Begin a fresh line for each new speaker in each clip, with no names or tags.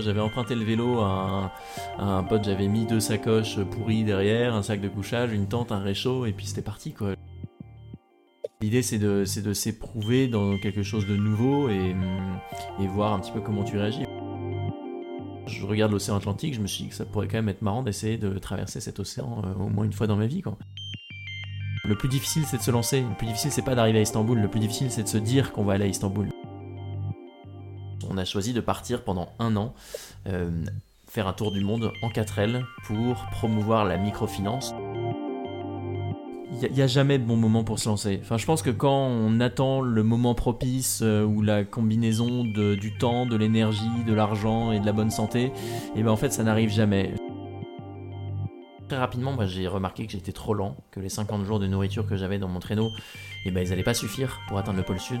J'avais emprunté le vélo à un, pote, j'avais mis deux sacoches pourries derrière, un sac de couchage, une tente, un réchaud, et puis c'était parti. L'idée c'est de, s'éprouver dans quelque chose de nouveau et, voir un petit peu comment tu réagis. Je regarde l'océan Atlantique, je me suis dit que ça pourrait quand même être marrant d'essayer de traverser cet océan euh, au moins une fois dans ma vie. Le plus difficile c'est de se lancer, le plus difficile c'est pas d'arriver à Istanbul, le plus difficile c'est de se dire qu'on va aller à Istanbul on a choisi de partir pendant un an, euh, faire un tour du monde en 4L pour promouvoir la microfinance. Il n'y a, jamais de bon moment pour se lancer. Enfin, je pense que quand on attend le moment propice euh, ou la combinaison du temps, de l'énergie, de l'argent et de la bonne santé, et eh ben en fait ça n'arrive jamais. Très rapidement, j'ai remarqué que j'étais trop lent, que les 50 jours de nourriture que j'avais dans mon traîneau, eh ben, ils n'allaient pas suffire pour atteindre le pôle sud.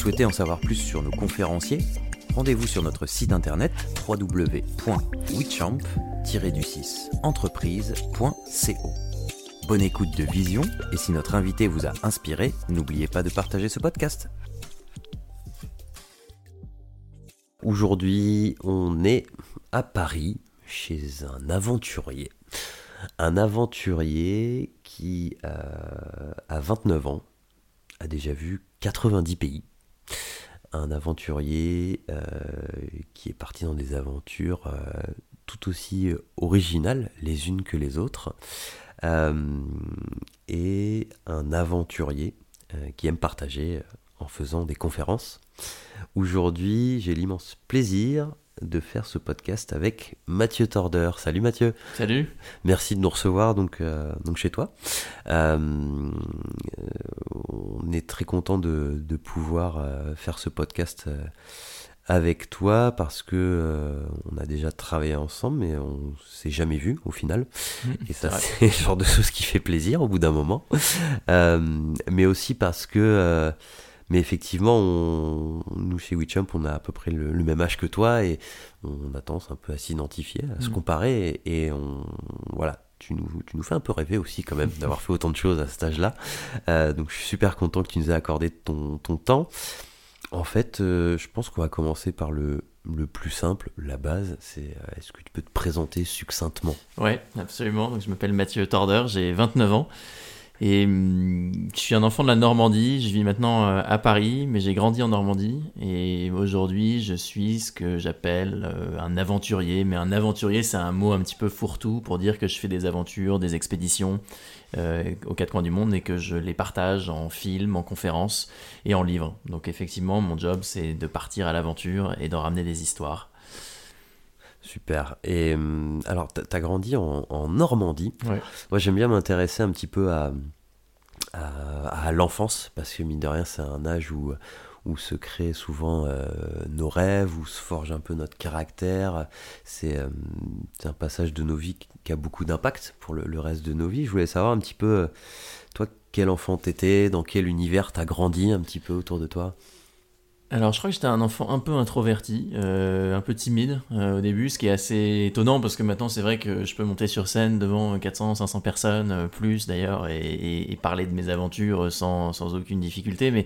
Souhaitez en savoir plus sur nos conférenciers, rendez-vous sur notre site internet www.wichamp-entreprise.co. Bonne écoute de Vision et si notre invité vous a inspiré, n'oubliez pas de partager ce podcast. Aujourd'hui, on est à Paris chez un aventurier. Un aventurier qui, euh, a 29 ans, a déjà vu 90 pays un aventurier euh, qui est parti dans des aventures euh, tout aussi originales les unes que les autres, euh, et un aventurier qui aime partager en faisant des conférences. Aujourd'hui, j'ai l'immense plaisir de faire ce podcast avec Mathieu Torder. Salut Mathieu.
Salut.
Merci de nous recevoir donc, euh, donc chez toi. Euh, on est très content de, de pouvoir euh, faire ce podcast avec toi parce que on a déjà travaillé ensemble mais on s'est jamais vu au final mmh, et ça c'est le genre de choses qui fait plaisir au bout d'un moment mais aussi parce que mais effectivement, on, nous chez WeChamp, on a à peu près le, même âge que toi et on a tendance un peu à s'identifier, à se mm. comparer et, on, voilà, tu nous, tu nous, fais un peu rêver aussi quand même d'avoir fait autant de choses à cet âge-là. Euh, donc je suis super content que tu nous aies accordé ton, ton temps. En fait, euh, je pense qu'on va commencer par le, le plus simple, la base, c'est euh, est-ce que tu peux te présenter succinctement?
Ouais, absolument. Donc, je m'appelle Mathieu Torder, j'ai 29 ans. Et hum, je suis un enfant de la Normandie, je vis maintenant euh, à Paris, mais j'ai grandi en Normandie. Et aujourd'hui, je suis ce que j'appelle euh, un aventurier. Mais un aventurier, c'est un mot un petit peu fourre-tout pour dire que je fais des aventures, des expéditions euh, aux quatre coins du monde et que je les partage en films, en conférences et en livres. Donc effectivement, mon job, c'est de partir à l'aventure et d'en ramener des histoires.
Super. Et hum, alors, tu as grandi en, Normandie. Moi, j'aime bien m'intéresser un petit peu à, à, l'enfance, parce que mine de rien, c'est un âge où, où se créent souvent euh, nos rêves, où se forge un peu notre caractère. C'est un passage de nos vies qui a beaucoup d'impact pour le, le, reste de nos vies. Je voulais savoir un petit peu, euh, toi, quel enfant t'étais, dans quel univers t'as grandi un petit peu autour de toi?
Alors, je crois que j'étais un enfant un peu introverti, euh, un peu timide euh, au début, ce qui est assez étonnant parce que maintenant c'est vrai que je peux monter sur scène devant 400, 500 personnes, euh, plus d'ailleurs, et, parler de mes aventures sans, sans, aucune difficulté. Mais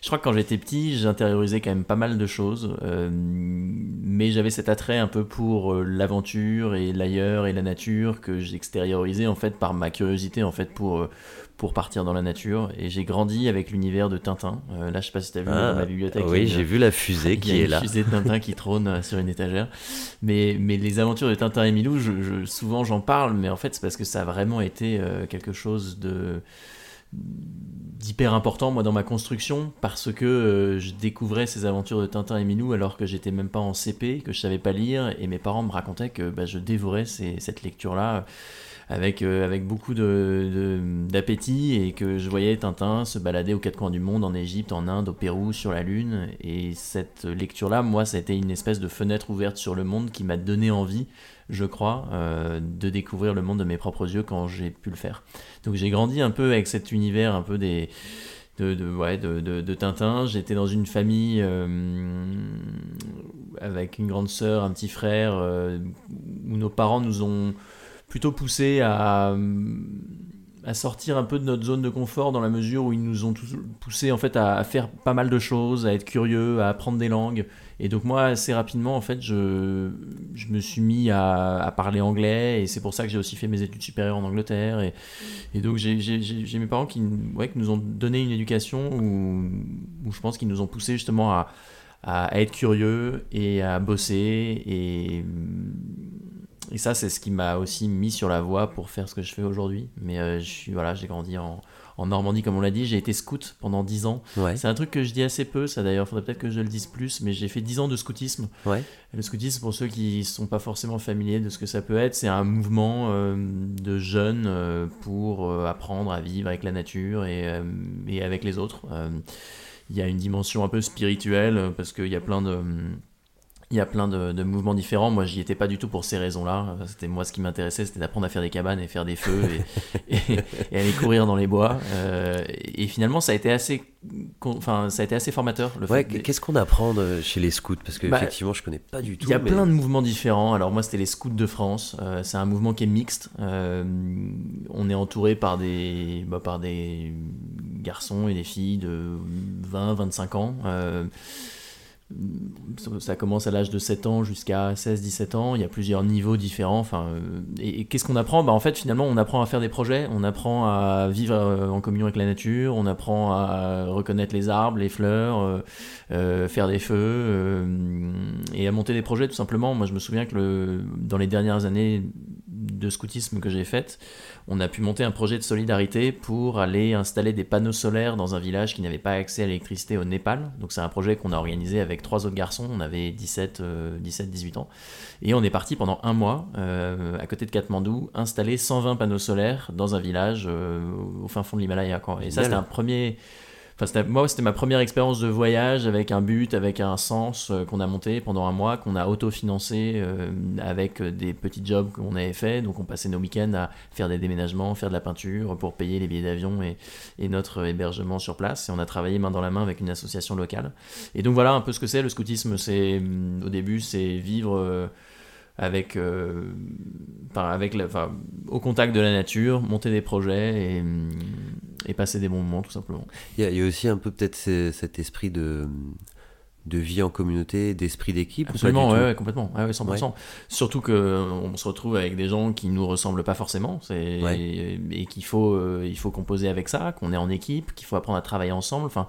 je crois que quand j'étais petit, j'intériorisais quand même pas mal de choses, mais j'avais cet attrait un peu pour l'aventure et l'ailleurs et la nature que j'extériorisais en fait par ma curiosité en fait pour pour partir dans la nature. Et j'ai grandi avec l'univers de Tintin. Euh, là, je sais pas si tu as vu dans ma bibliothèque,
Oui, j'ai vu la fusée qui est là.
La fusée de Tintin qui trône sur une étagère. Mais, mais les aventures de Tintin et Milou, je, souvent j'en parle, mais en fait c'est parce que ça a vraiment été quelque chose de d'hyper important moi dans ma construction parce que euh, je découvrais ces aventures de Tintin et Minou alors que j'étais même pas en CP, que je savais pas lire et mes parents me racontaient que bah, je dévorais cette lecture là avec, euh, avec beaucoup d'appétit et que je voyais Tintin se balader aux quatre coins du monde, en Égypte, en Inde, au Pérou, sur la Lune. Et cette lecture-là, moi, ça a été une espèce de fenêtre ouverte sur le monde qui m'a donné envie, je crois, euh, de découvrir le monde de mes propres yeux quand j'ai pu le faire. Donc j'ai grandi un peu avec cet univers un peu des... De, de, ouais, de, de, Tintin. J'étais dans une famille euh, avec une grande sœur, un petit frère, où nos parents nous ont plutôt poussé à, à sortir un peu de notre zone de confort dans la mesure où ils nous ont poussé en fait à, faire pas mal de choses, à être curieux, à apprendre des langues. Et donc moi assez rapidement en fait je, je me suis mis à, parler anglais et c'est pour ça que j'ai aussi fait mes études supérieures en Angleterre et, et donc j'ai mes parents qui, ouais, qui nous ont donné une éducation où, où je pense qu'ils nous ont poussé justement à, à être curieux et à bosser et et ça, c'est ce qui m'a aussi mis sur la voie pour faire ce que je fais aujourd'hui. Mais euh, je suis, voilà, j'ai grandi en, en, Normandie, comme on l'a dit. J'ai été scout pendant 10 ans. C'est un truc que je dis assez peu, ça d'ailleurs, il faudrait peut-être que je le dise plus, mais j'ai fait 10 ans de scoutisme.
Ouais.
Le scoutisme, pour ceux qui ne sont pas forcément familiers de ce que ça peut être, c'est un mouvement euh, de jeunes euh, pour apprendre à vivre avec la nature et, et avec les autres. Il y a une dimension un peu spirituelle parce qu'il y a plein de il y a plein de, mouvements différents. Moi, j'y étais pas du tout pour ces raisons-là. C'était moi ce qui m'intéressait, c'était d'apprendre à faire des cabanes et faire des feux et, et, aller courir dans les bois. Euh, et finalement, ça a été assez, enfin, ça a été assez formateur.
Le ouais, qu'est-ce qu'on apprend chez les scouts? Parce que bah, effectivement, je connais pas du tout.
Il y a plein de mouvements différents. Alors moi, c'était les scouts de France. Euh, c'est un mouvement qui est mixte. Euh, on est entouré par des, bah, par des garçons et des filles de 20, 25 ans. Ça commence à l'âge de 7 ans jusqu'à 16-17 ans. Il y a plusieurs niveaux différents. Enfin, euh, et, qu'est-ce qu'on apprend? Bah, En fait, finalement, on apprend à faire des projets, on apprend à vivre euh, en communion avec la nature, on apprend à reconnaître les arbres, les fleurs, euh, faire des feux et à monter des projets tout simplement. Moi, je me souviens que le, dans les dernières années de scoutisme que j'ai faites, on a pu monter un projet de solidarité pour aller installer des panneaux solaires dans un village qui n'avait pas accès à l'électricité au Népal. Donc c'est un projet qu'on a organisé avec trois autres garçons, on avait 17, 17 18 ans. Et on est parti pendant un mois, euh, à côté de Katmandou, installer 120 panneaux solaires dans un village euh, au fin fond de l'Himalaya. Et ça c'était un premier moi, c'était ma première expérience de voyage avec un but, avec un sens euh, qu'on a monté pendant un mois, qu'on a autofinancé euh, avec des petits jobs qu'on avait fait. Donc, on passait nos week-ends à faire des déménagements, faire de la peinture pour payer les billets d'avion et, et, notre hébergement sur place. Et on a travaillé main dans la main avec une association locale. Et donc, voilà un peu ce que c'est. Le scoutisme, c'est au début, c'est vivre. Euh, avec, avec enfin, au contact de la nature, monter des projets et, et passer des bons moments tout simplement.
Il y, a, aussi un peu peut-être cet esprit de, de vie en communauté, d'esprit d'équipe
Absolument, ouais, complètement, ouais, 100%. Surtout qu'on se retrouve avec des gens qui nous ressemblent pas forcément, et, qu'il faut, euh, il faut composer avec ça, qu'on est en équipe, qu'il faut apprendre à travailler ensemble. Enfin,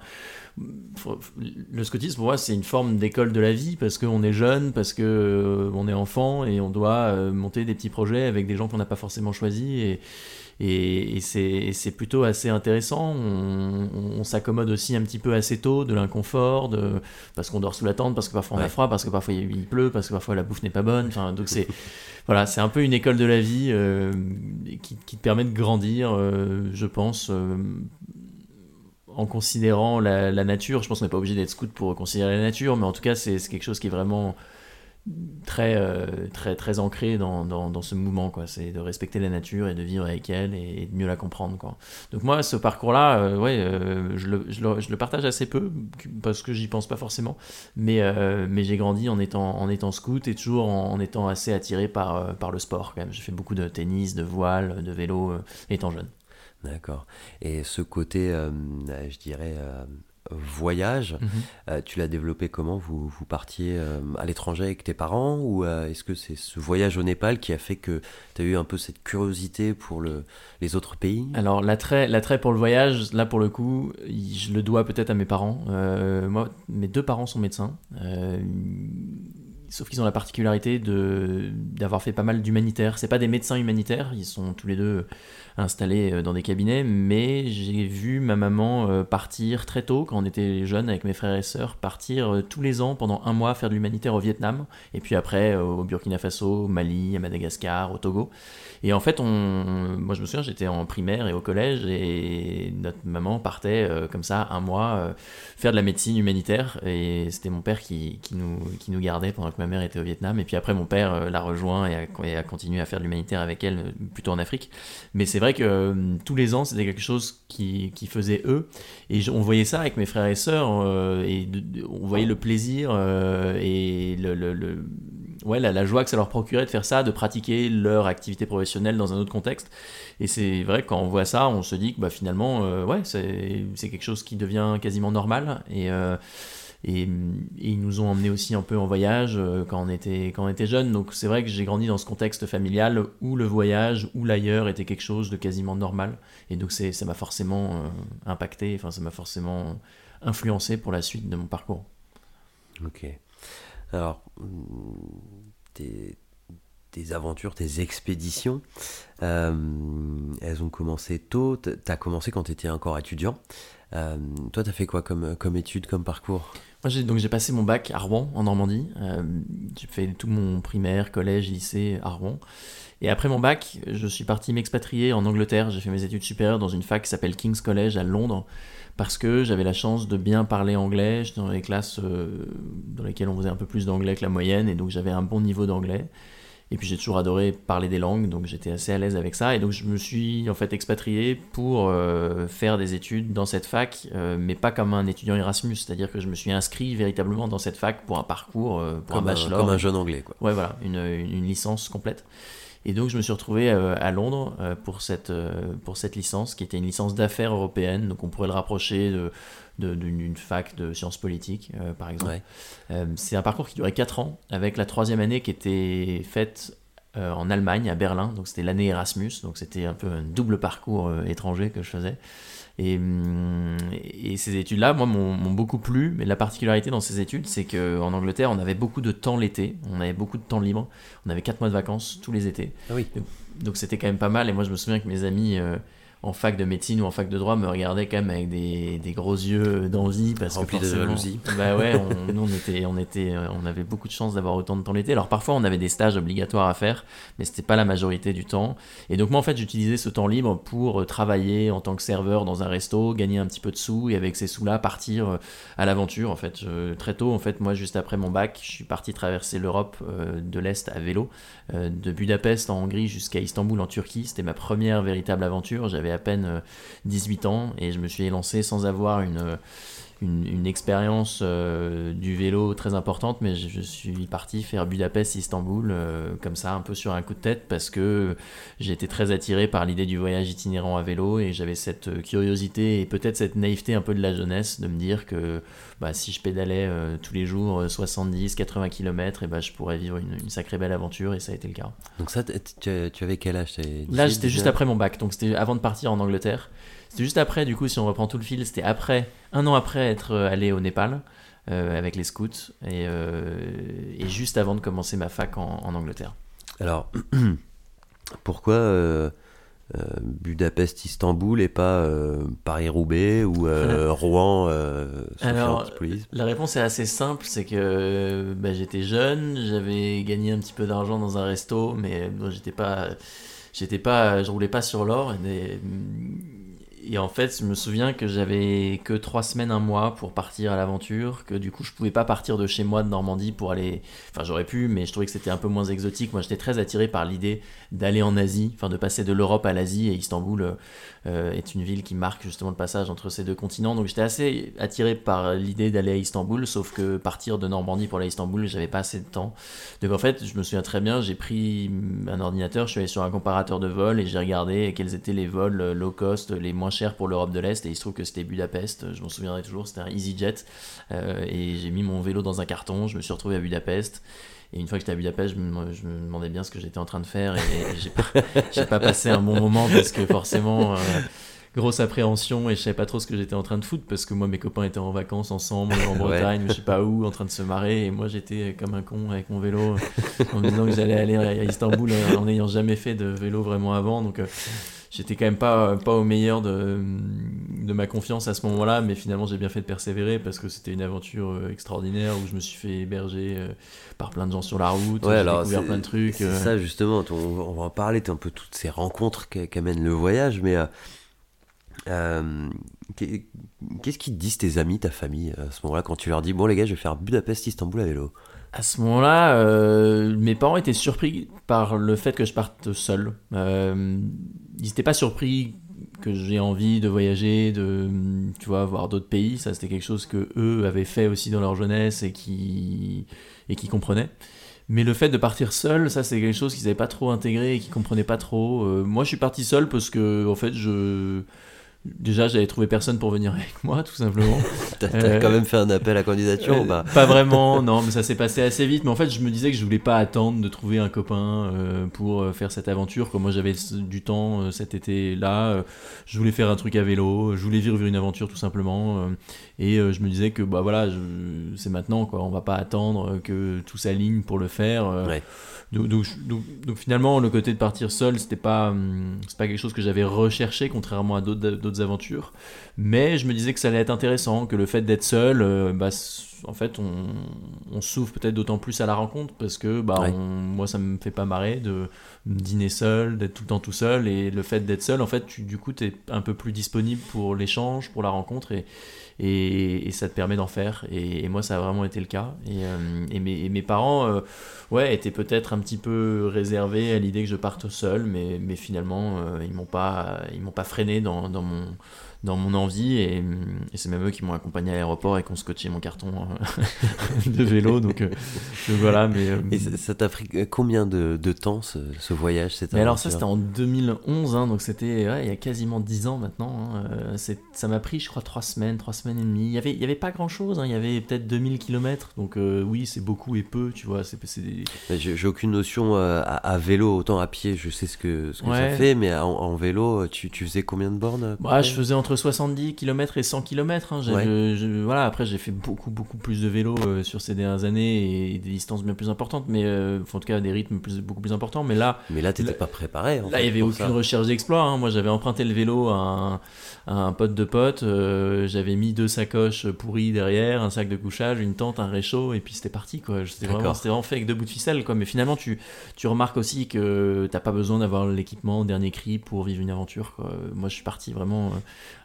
le scoutisme, pour moi, c'est une forme d'école de la vie parce qu'on est jeune, parce qu'on euh, est enfant et on doit euh, monter des petits projets avec des gens qu'on n'a pas forcément choisis. Et, et, c'est plutôt assez intéressant. On, s'accommode aussi un petit peu assez tôt de l'inconfort, parce qu'on dort sous la tente, parce que parfois on a froid, parce que parfois il pleut, parce que parfois la bouffe n'est pas bonne. Enfin, donc c'est voilà, c'est un peu une école de la vie euh, qui, te permet de grandir, euh, je pense. Euh, en considérant la, la, nature, je pense qu'on n'est pas obligé d'être scout pour considérer la nature, mais en tout cas, c'est quelque chose qui est vraiment très, euh, très, très ancré dans, dans, ce mouvement. Quoi. C'est de respecter la nature et de vivre avec elle et, de mieux la comprendre. Quoi. Donc moi, ce parcours-là, euh, ouais, euh, je, le, je, le, je, le, partage assez peu parce que j'y pense pas forcément. Mais, mais j'ai grandi en étant, en étant scout et toujours en, étant assez attiré par, par le sport. Quand même. J'ai fait beaucoup de tennis, de voile, de vélo étant jeune.
D'accord. Et ce côté, je dirais voyage.
Mhm.
Euh, tu l'as développé comment vous, vous partiez euh, à l'étranger avec tes parents ou euh, est-ce que c'est ce voyage au Népal qui a fait que tu as eu un peu cette curiosité pour le, les autres pays?
Alors l'attrait, pour le voyage, là pour le coup, je le dois peut-être à mes parents. Moi, mes deux parents sont médecins. Sauf qu'ils ont la particularité d'avoir fait pas mal d'humanitaires. C'est pas des médecins humanitaires, ils sont tous les deux installés euh, dans des cabinets, mais j'ai vu ma maman euh, partir très tôt, quand on était jeunes avec mes frères et sœurs, partir euh, tous les ans pendant un mois faire de l'humanitaire au Vietnam, et puis après au Burkina Faso, au Mali, à Madagascar, au Togo. Et en fait, on, moi je me souviens, j'étais en primaire et au collège, et notre maman partait comme ça un mois faire de la médecine humanitaire, et c'était mon père qui, qui, nous, qui nous gardait pendant que ma mère était au Vietnam, et puis après mon père l'a rejoint et a, et a continué à faire de l'humanitaire avec elle, plutôt en Afrique. Mais c'est vrai que euh, tous les ans, c'était quelque chose qui, qui faisaient eux, et on voyait ça avec mes frères et sœurs, euh, et on voyait le plaisir euh, et le, le- ouais, la, joie que ça leur procurait de faire ça, de pratiquer leur activité professionnelle dans un autre contexte. Et c'est vrai que quand on voit ça, on se dit que bah, finalement, ouais, c'est quelque chose qui devient quasiment normal. Et, et, ils nous ont emmenés aussi un peu en voyage euh, quand on était, quand on était jeunes. Donc c'est vrai que j'ai grandi dans ce contexte familial où le voyage ou l'ailleurs était quelque chose de quasiment normal. Et donc ça m'a forcément euh, impacté, enfin ça m'a forcément influencé pour la suite de mon parcours.
Ok. Alors, tes, aventures, tes expéditions, euh, elles ont commencé tôt. Tu as commencé quand tu étais encore étudiant. Toi, tu as fait quoi comme, comme étude, comme parcours?
J'ai, donc j'ai passé mon bac à Rouen, en Normandie. Euh, j'ai fait tout mon primaire, collège, lycée à Rouen. Et après mon bac, je suis parti m'expatrier en Angleterre. J'ai fait mes études supérieures dans une fac qui s'appelle King's College à Londres, parce que j'avais la chance de bien parler anglais. J'étais dans les classes euh, dans lesquelles on faisait un peu plus d'anglais que la moyenne, et donc j'avais un bon niveau d'anglais. Et puis j'ai toujours adoré parler des langues, donc j'étais assez à l'aise avec ça. Et donc je me suis en fait expatrié pour euh, faire des études dans cette fac, euh, mais pas comme un étudiant Erasmus, c'est-à-dire que je me suis inscrit véritablement dans cette fac pour un parcours, euh, pour
comme
un bachelor.
comme un jeune anglais, quoi.
Ouais, voilà, une, une, une licence complète. Et donc je me suis retrouvé à Londres pour, cette, pour cette licence, qui était une licence d'affaires européenne, donc on pourrait le rapprocher de- d'une fac de sciences politiques, euh, par exemple.
Ouais.
Euh, c'est un parcours qui durait 4 ans, avec la troisième année qui était faite euh, en Allemagne, à Berlin. Donc c'était l'année Erasmus, donc c'était un peu un double parcours étranger que je faisais. Et, hum, et ces études-là, moi, m'ont beaucoup plu. Mais la particularité dans ces études, c'est qu'en Angleterre, on avait beaucoup de temps l'été. On avait beaucoup de temps libre. On avait 4 mois de vacances tous les étés.
Ah oui.
Donc c'était quand même pas mal. Et moi, je me souviens que mes amis en fac de médecine ou en fac de droit me regardaient quand même avec des, des gros yeux d'envie parce
Remplis
que
de
forcément-
jalousie.
Bah ouais, on, nous on était, on était, euh, on avait beaucoup de chance d'avoir autant de temps l'été. Alors parfois on avait des stages obligatoires à faire, mais c'était pas la majorité du temps. Et donc moi en fait j'utilisais ce temps libre pour euh, travailler en tant que serveur dans un resto, gagner un petit peu de sous et avec ces sous-là partir euh, à l'aventure. En fait, Je- très tôt en fait moi juste après mon bac, je suis parti traverser l'Europe euh, de l'est à vélo, euh, de Budapest en Hongrie jusqu'à Istanbul en Turquie. C'était ma première véritable aventure. J'avais à peine euh, 18 ans et je me suis lancé sans avoir une, une, une expérience euh, du vélo très importante, mais je, je suis parti faire Budapest-Istanbul euh, comme ça, un peu sur un coup de tête, parce que j'ai été très attiré par l'idée du voyage itinérant à vélo et j'avais cette euh, curiosité et peut-être cette naïveté un peu de la jeunesse de me dire que bah, si je pédalais euh, tous les jours 70-80 km, et bah, je pourrais vivre une, une sacrée belle aventure et ça a été le cas.
Donc ça, tu, avais quel âge?
Là,
18,
j'étais juste
19?
après mon bac, donc c'était avant de partir en Angleterre. C'était juste après, du coup, si on reprend tout le fil, c'était après, un an après être euh, allé au Népal euh, avec les scouts et, euh, et juste avant de commencer ma fac en, en Angleterre.
Alors, pourquoi Budapest-Istanbul et pas Paris-Roubaix ou Rouen
Alors, La réponse est assez simple, c'est que bah, j'étais jeune, j'avais gagné un petit peu d'argent dans un resto, mais bon, j'étais pas, j'étais pas, je roulais pas sur l'or. Et, et en fait, je me souviens que j'avais que trois semaines, un mois pour partir à l'aventure, que du coup, je pouvais pas partir de chez moi de Normandie pour aller. Enfin, j'aurais pu, mais je trouvais que c'était un peu moins exotique. Moi, j'étais très attiré par l'idée d'aller en Asie, enfin de passer de l'Europe à l'Asie, et Istanbul euh, est une ville qui marque justement le passage entre ces deux continents. Donc j'étais assez attiré par l'idée d'aller à Istanbul, sauf que partir de Normandie pour aller à Istanbul, j'avais pas assez de temps. Donc en fait, je me souviens très bien, j'ai pris un ordinateur, je suis allé sur un comparateur de vols et j'ai regardé quels étaient les vols low cost les moins chers cher pour l'Europe de l'Est et il se trouve que c'était Budapest, je m'en souviendrai toujours, c'était un EasyJet et j'ai mis mon vélo dans un carton, je me suis retrouvé à Budapest. Et une fois que j'étais à Budapest, je me, je me, demandais bien ce que j'étais en train de faire et, j'ai pas, pas, passé un bon moment parce que forcément, grosse appréhension et je savais pas trop ce que j'étais en train de foutre parce que moi mes copains étaient en vacances ensemble en Bretagne je sais pas où en train de se marrer et moi j'étais comme un con avec mon vélo en me disant que j'allais aller à Istanbul en n'ayant jamais fait de vélo vraiment avant. Donc euh, j'étais quand même pas, pas au meilleur de, de ma confiance à ce moment-là, mais finalement j'ai bien fait de persévérer parce que c'était une aventure euh, extraordinaire où je me suis fait héberger euh, par plein de gens sur la route,
ouais, j'ai
découvert plein de trucs.
C'est ça justement, on, va en parler, un peu toutes ces rencontres qu'amène le voyage, mais euh, qu'est-ce qu'ils disent tes amis, ta famille, à ce moment-là, quand tu leur dis Bon, les gars, je vais faire Budapest-Istanbul à vélo?
À ce moment-là, euh, mes parents étaient surpris par le fait que je parte seul. Euh, ils n'étaient pas surpris que j'ai envie de voyager, de tu vois, voir d'autres pays. Ça, c'était quelque chose que eux avaient fait aussi dans leur jeunesse et qui, et qui comprenaient. Mais le fait de partir seul, ça c'est quelque chose qu'ils n'avaient pas trop intégré et qu'ils comprenaient pas trop. moi je suis parti seul parce que en fait je Déjà, j'avais trouvé personne pour venir avec moi, tout simplement.
T'as euh, quand même fait un appel à candidature ou pas?
Pas vraiment, non, mais ça s'est passé assez vite. Mais en fait, je me disais que je voulais pas attendre de trouver un copain euh, pour euh, faire cette aventure. Comme moi, j'avais du temps cet été-là, je voulais faire un truc à vélo, je voulais vivre une aventure tout simplement. et je me disais que bah voilà, c'est maintenant quoi. On va pas attendre que tout s'aligne pour le faire. Ouais. Donc, finalement, le côté de partir seul, c'était pas, hum, c'est pas quelque chose que j'avais recherché, contrairement à d'autres aventures. Mais je me disais que ça allait être intéressant, que le fait d'être seul, euh, bah, en fait, on, on s'ouvre peut-être d'autant plus à la rencontre parce que bah, moi, ça me fait pas marrer de dîner seul, d'être tout le temps tout seul. Et le fait d'être seul, en fait, tu, du coup, tu es un peu plus disponible pour l'échange, pour la rencontre. Et, et, ça te permet d'en faire. Et, moi, ça a vraiment été le cas. Et, euh, mes, mes, parents, euh, ouais, étaient peut-être un petit peu réservés à l'idée que je parte seul, mais, mais finalement, euh, ils m'ont pas, ils m'ont pas freiné dans, dans mon dans mon envie et, c'est même eux qui m'ont accompagné à l'aéroport et qui ont scotché mon carton euh, de vélo donc, euh, voilà mais euh,
et ça t'a pris combien de, de temps ce, ce voyage
mais alors ça c'était en 2011 hein, donc c'était il y a quasiment 10 ans maintenant hein, ça m'a pris je crois 3 semaines 3 semaines et demie. Il y avait il y avait pas grand chose hein, il y avait peut-être 2000 km donc oui c'est beaucoup et peu tu vois c'est
j'ai aucune notion à, vélo autant à pied je sais ce que, ce que ça fait mais en, vélo tu, tu, faisais combien de bornes
bah, je faisais entre 70 km et 100 km. Hein. voilà, après, j'ai fait beaucoup, beaucoup plus de vélo euh, sur ces dernières années et des distances bien plus importantes, mais euh, en tout cas des rythmes plus, beaucoup plus importants. Mais là,
mais là, t'étais pas préparé.
là, il y avait aucune recherche d'exploit. Hein. Moi, j'avais emprunté le vélo à un, pote de pote. Euh, j'avais mis deux sacoches pourries derrière, un sac de couchage, une tente, un réchaud, et puis c'était parti. Quoi. C'était vraiment, vraiment, fait avec deux bouts de ficelle. Quoi. Mais finalement, tu, tu remarques aussi que t'as pas besoin d'avoir l'équipement dernier cri pour vivre une aventure. Quoi. Moi, je suis parti vraiment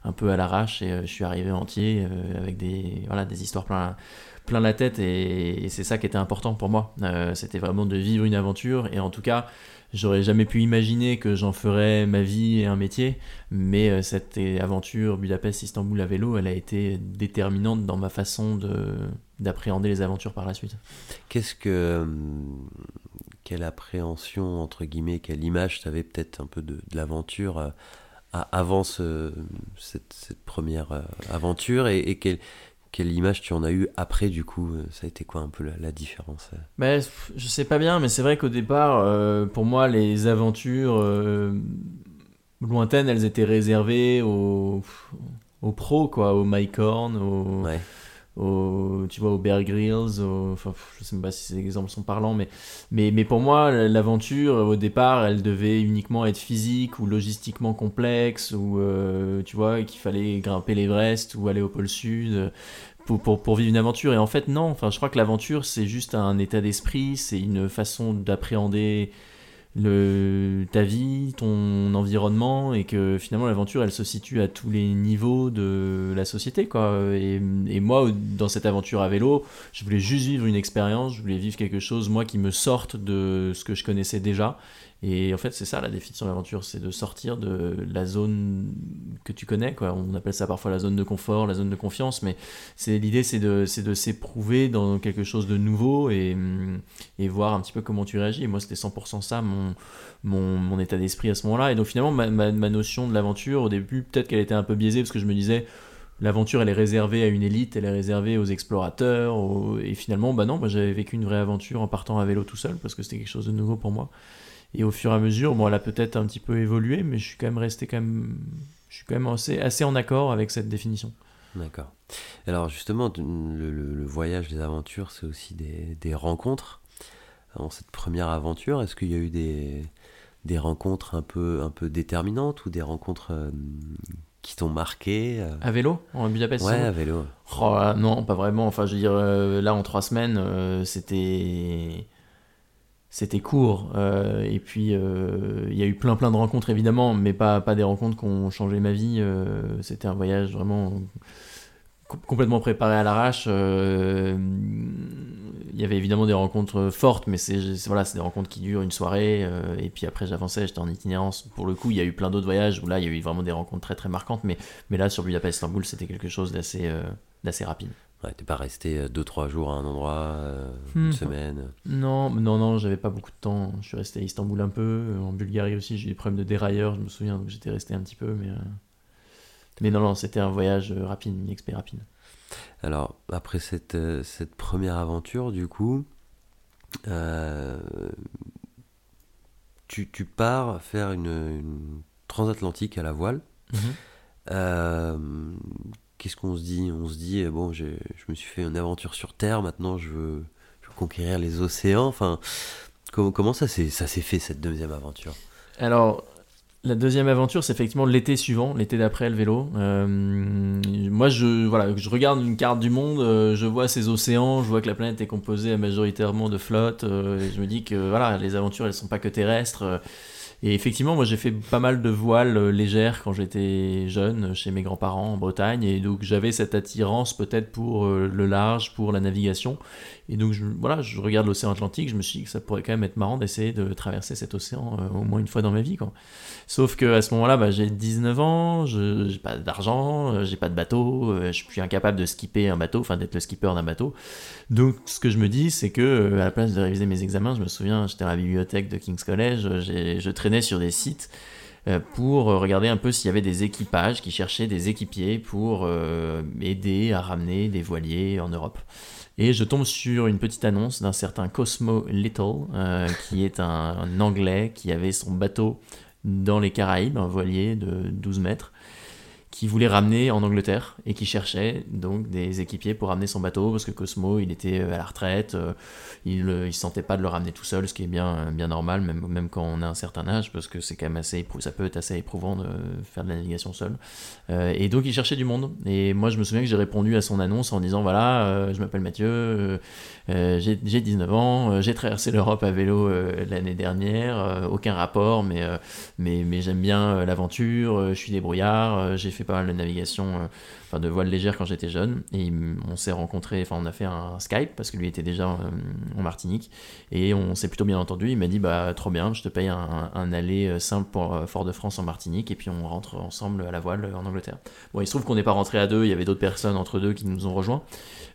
un peu à l'arrache et euh, je suis arrivé entier euh, avec des, voilà, des histoires plein, plein la tête et, c'est ça qui était important pour moi. Euh, c'était vraiment de vivre une aventure et en tout cas, j'aurais jamais pu imaginer que j'en ferais ma vie et un métier, mais cette aventure Budapest-Istanbul à vélo, elle a été déterminante dans ma façon de d'appréhender les aventures par la suite.
Qu'est-ce que quelle appréhension entre guillemets, quelle image tu avais peut-être un peu de, l'aventure avant cette, première euh, aventure et, quelle, quelle, image tu en as eu après du coup euh, Ça a été quoi un peu la, différence euh?
Ben, Je sais pas bien, mais c'est vrai qu'au départ, pour moi, les aventures lointaines, elles étaient réservées aux, aux pros, quoi, aux Mike Horn, aux au, tu vois, au Bear Grylls, enfin, je sais pas si ces exemples sont parlants, mais, mais, mais pour moi, l'aventure, au départ, elle devait uniquement être physique ou logistiquement complexe, ou euh, tu vois, qu'il fallait grimper l'Everest ou aller au pôle Sud. Pour, pour, pour, vivre une aventure et en fait non enfin je crois que l'aventure c'est juste un état d'esprit c'est une façon d'appréhender le, ta vie, ton environnement, et que finalement l'aventure elle se situe à tous les niveaux de la société. Quoi. Et, et, moi, dans cette aventure à vélo, je voulais juste vivre une expérience, je voulais vivre quelque chose, moi, qui me sorte de ce que je connaissais déjà. Et en fait, c'est ça la définition de l'aventure, c'est de sortir de la zone que tu connais. Quoi. On appelle ça parfois la zone de confort, la zone de confiance, mais c'est l'idée, c'est de, de s'éprouver dans quelque chose de nouveau et, et voir un petit peu comment tu réagis. Et moi, c'était 100% ça mon, mon, mon état d'esprit à ce moment-là. Et donc finalement, ma, ma, notion de l'aventure, au début, peut-être qu'elle était un peu biaisée parce que je me disais l'aventure elle est réservée à une élite, elle est réservée aux explorateurs, et finalement, bah non, moi j'avais vécu une vraie aventure en partant à vélo tout seul parce que c'était quelque chose de nouveau pour moi. Et au fur et à mesure, bon, elle a peut-être un petit peu évolué, mais je suis quand même resté quand même, je suis quand même assez, assez en accord avec cette définition.
D'accord. Alors justement, le, le, voyage, les aventures, c'est aussi des, des, rencontres. Dans cette première aventure, est-ce qu'il y a eu des, des rencontres un peu, un peu déterminantes ou des rencontres euh, qui t'ont marqué euh?
À vélo? En Budapest
Ouais, à vélo.
Oh, non, pas vraiment. Enfin, je veux dire, euh, là, en trois semaines, euh, c'était c'était court. Euh, et puis, il y a eu plein plein de rencontres, évidemment, mais pas, pas des rencontres qui ont changé ma vie. C'était un voyage vraiment complètement préparé à l'arrache. il y avait évidemment des rencontres fortes, mais c'est voilà, des rencontres qui durent une soirée. et puis après, j'avançais, j'étais en itinérance. Pour le coup, il y a eu plein d'autres voyages où là, il y a eu vraiment des rencontres très très marquantes. Mais, mais là, sur Budapest-Istanbul, c'était quelque chose d'assez rapide.
Ouais, t'es pas resté 2-3 jours à un endroit, euh, une mmh. semaine
Non, non, non, j'avais pas beaucoup de temps. Je suis resté à Istanbul un peu, en Bulgarie aussi, j'ai eu des problèmes de dérailleur, je me souviens, donc j'étais resté un petit peu, mais. Euh... Mais non, non, c'était un voyage rapide, une expé rapide.
Alors, après cette, cette première aventure, du coup, euh, tu, tu, pars faire une, une, transatlantique à la voile. Mmh. Euh, qu'est-ce qu'on se dit? On se dit, bon, je me suis fait une aventure sur Terre, maintenant je veux, conquérir les océans. Enfin, comment, ça s'est fait cette deuxième aventure?
Alors, la deuxième aventure, c'est effectivement l'été suivant, l'été d'après le vélo. Euh, moi, je, regarde une carte du monde, euh, je vois ces océans, je vois que la planète est composée majoritairement de flottes, euh, et je me dis que voilà, les aventures, elles sont pas que terrestres. Et effectivement, moi j'ai fait pas mal de voiles euh, légères quand j'étais jeune chez mes grands-parents en Bretagne, et donc j'avais cette attirance peut-être pour euh, le large, pour la navigation. Et donc voilà, je regarde l'océan Atlantique, je me suis dit que ça pourrait quand même être marrant d'essayer de traverser cet océan euh, au moins une fois dans ma vie. Quoi. Sauf que à ce moment-là, bah, j'ai 19 ans, je j'ai pas d'argent, j'ai pas de bateau, je suis incapable de skipper un bateau, enfin d'être le skipper d'un bateau. Donc ce que je me dis, c'est que à la place de réviser mes examens, je me souviens, j'étais à la bibliothèque de King's College, je traînais sur des sites euh, pour regarder un peu s'il y avait des équipages qui cherchaient des équipiers pour euh, aider à ramener des voiliers en Europe. Et je tombe sur une petite annonce d'un certain Cosmo Little, euh, qui est un, Anglais qui avait son bateau dans les Caraïbes, un voilier de 12 mètres, qui voulait ramener en Angleterre et qui cherchait donc des équipiers pour ramener son bateau parce que Cosmo il était euh, à la retraite, euh, il ne se sentait pas de le ramener tout seul, ce qui est bien, bien normal même, même quand on a un certain âge parce que c'est quand même assez ça peut être assez éprouvant de faire de la navigation seul. Euh, et donc il cherchait du monde et moi je me souviens que j'ai répondu à son annonce en disant voilà je m'appelle Mathieu, j'ai 19 ans, j'ai traversé l'Europe à vélo l'année dernière, aucun rapport mais, mais, mais j'aime bien l'aventure, je suis débrouillard, j'ai fait pas mal de navigation, euh, enfin de voile légère quand j'étais jeune. Et on s'est rencontré, enfin on a fait un Skype parce que lui était déjà euh, en Martinique. Et on s'est plutôt bien entendu. Il m'a dit bah trop bien, je te paye un, un aller euh, simple pour Fort-de-France en Martinique. Et puis on rentre ensemble à la voile en Angleterre. Bon, il se trouve qu'on n'est pas rentré à deux, il y avait d'autres personnes entre deux qui nous ont rejoints.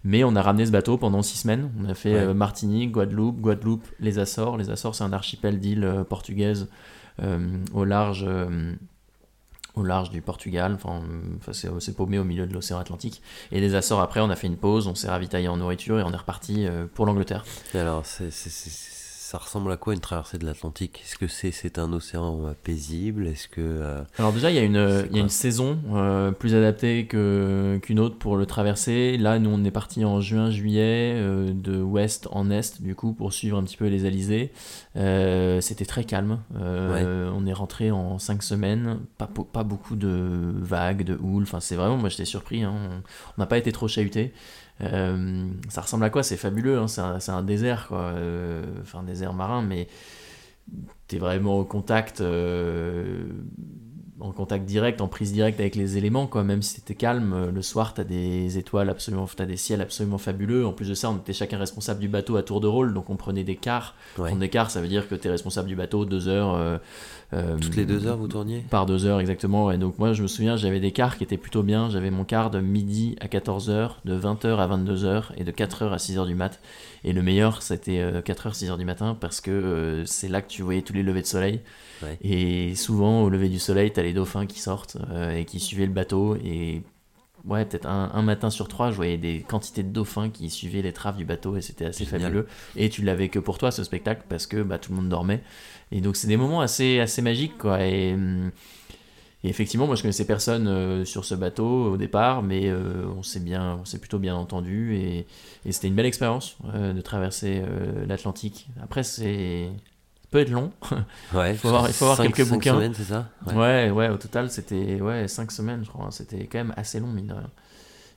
Mais on a ramené ce bateau pendant six semaines. On a fait Martinique, Guadeloupe, Guadeloupe, les Açores. Les Açores, c'est un archipel d'îles portugaises au large au large du Portugal, enfin, c'est paumé au milieu de l'océan Atlantique. Et les Açores, après, on a fait une pause, on s'est ravitaillé en nourriture et on est reparti euh, pour l'Angleterre.
Alors, c'est ça ressemble à quoi une traversée de l'Atlantique? Est-ce que c'est un océan euh, paisible? Est-ce que euh,
alors déjà il y a une il y a une saison euh, plus adaptée que qu'une autre pour le traverser. Là nous on est parti en juin juillet de ouest en est du coup pour suivre un petit peu les Alizés. C'était très calme. On est rentré en cinq semaines, pas pas beaucoup de vagues, de houle. Enfin c'est vraiment moi j'étais surpris. Hein. On n'a pas été trop chahuté. Euh, ça ressemble à quoi C'est fabuleux, hein, c'est un, un, désert, quoi. Euh, enfin, un désert marin, mais tu es vraiment au contact euh, en contact direct, en prise directe avec les éléments, quoi. Même si c'était calme, le soir, t'as des étoiles absolument, t'as des ciels absolument fabuleux. En plus de ça, on était chacun responsable du bateau à tour de rôle, donc on prenait des quarts. Prendre des quarts, ça veut dire que t'es responsable du bateau deux heures. Euh,
euh, Toutes les deux heures, vous tourniez?
Par deux heures, exactement. Et donc moi, je me souviens, j'avais des quarts qui étaient plutôt bien. J'avais mon quart de midi à 14h, de 20h à 22h et de 4h à 6h du mat. Et le meilleur, c'était 4h, 6h du matin parce que c'est là que tu voyais tous les levées de soleil. Et souvent, au lever du soleil, t'as les dauphins qui sortent euh, et qui suivaient le bateau. Et ouais, peut-être un, matin sur trois, je voyais des quantités de dauphins qui suivaient les traves du bateau et c'était assez fabuleux. Et tu l'avais que pour toi, ce spectacle, parce que bah, tout le monde dormait. Et donc, c'est des moments assez, assez magiques, quoi. Et, hum, effectivement, moi, je connaissais personne euh, sur ce bateau au départ, mais euh, on s'est bien, on s'est plutôt bien entendu et, et c'était une belle expérience de traverser l'Atlantique. Après, c'est peut être long.
Ouais,
il faut avoir, il faut avoir quelques bouquins.
semaines, c'est ça?
Ouais. ouais. au total, c'était ouais, 5 semaines, je crois. C'était quand même assez long, mine de rien.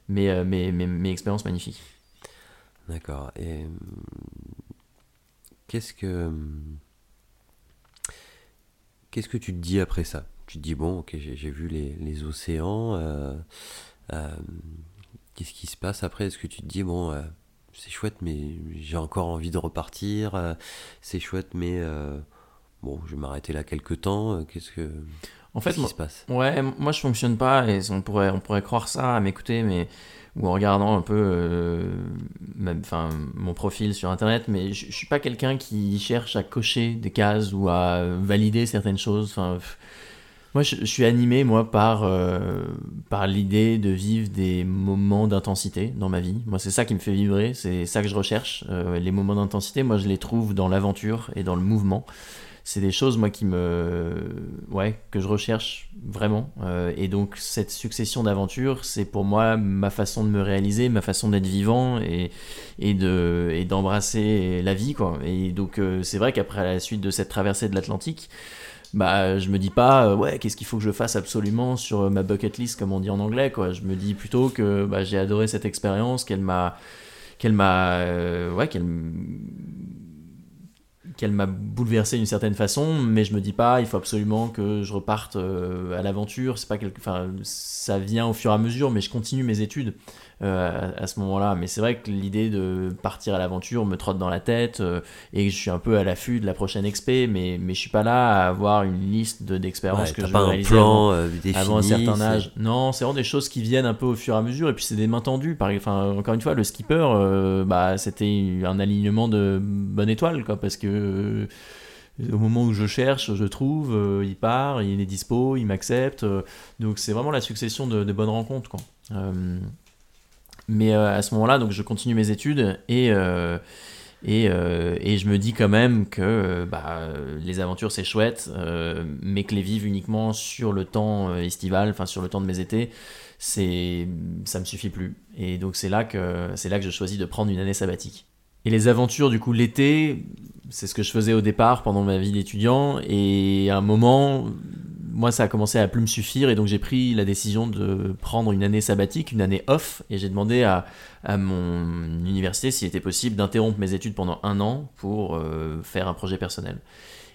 Mais, euh, mais, mais, mais expérience magnifique.
D'accord. Et qu'est-ce que. Qu'est-ce que tu te dis après ça? Tu te dis, bon, ok, j'ai vu les, les océans. Euh, euh, qu'est-ce qui se passe après? Est-ce que tu te dis, bon c'est chouette, mais j'ai encore envie de repartir. Euh, c'est chouette, mais euh, bon, je vais m'arrêter là quelques temps. Euh, qu'est-ce que.
En fait,
qui se passe?
Ouais, moi je fonctionne pas et on pourrait, on pourrait croire ça à m'écouter, mais ou en regardant un peu enfin, mon profil sur internet, mais je, je suis pas quelqu'un qui cherche à cocher des cases ou à valider certaines choses. Enfin, moi, je, suis animé, moi, par, euh, par l'idée de vivre des moments d'intensité dans ma vie. Moi, c'est ça qui me fait vibrer, c'est ça que je recherche. Euh, les moments d'intensité, moi, je les trouve dans l'aventure et dans le mouvement. C'est des choses, moi, qui me. Ouais, que je recherche vraiment. Euh, et donc, cette succession d'aventures, c'est pour moi ma façon de me réaliser, ma façon d'être vivant et, et, de, et d'embrasser la vie, quoi. Et donc, c'est vrai qu'après la suite de cette traversée de l'Atlantique, bah je me dis pas euh, ouais qu'est-ce qu'il faut que je fasse absolument sur euh, ma bucket list comme on dit en anglais quoi. Je me dis plutôt que bah, j'ai adoré cette expérience qu'elle m'a qu'elle m'a euh, ouais qu'elle qu'elle m'a bouleversé d'une certaine façon mais je me dis pas il faut absolument que je reparte à l'aventure. C'est pas quelque enfin ça vient au fur et à mesure mais je continue mes études euh, à, ce moment-là. Mais c'est vrai que l'idée de partir à l'aventure me trotte dans la tête euh, et je suis un peu à l'affût de la prochaine expé, mais, mais je suis pas là à avoir une liste d'expériences que je veux réaliser
avant, euh,
avant, un certain âge. Non, c'est vraiment des choses qui viennent un peu au fur et à mesure et puis c'est des mains tendues. Par, enfin, encore une fois, le skipper, bah, c'était un alignement de bonne étoile, quoi, parce que au moment où je cherche, je trouve, il part, il est dispo, il m'accepte. donc c'est vraiment la succession de, de bonnes rencontres. Quoi. Mais euh, à ce moment-là, donc je continue mes études et euh, et, euh, et, je me dis quand même que bah, les aventures c'est chouette, mais que les vivre uniquement sur le temps estival, enfin sur le temps de mes étés, c'est ça me suffit plus. Et donc c'est là que c'est là que je choisis de prendre une année sabbatique. Et les aventures du coup l'été, c'est ce que je faisais au départ pendant ma vie d'étudiant. Et à un moment, moi, ça a commencé à plus me suffire et donc j'ai pris la décision de prendre une année sabbatique, une année off, et j'ai demandé à, mon université s'il était possible d'interrompre mes études pendant un an pour euh, faire un projet personnel.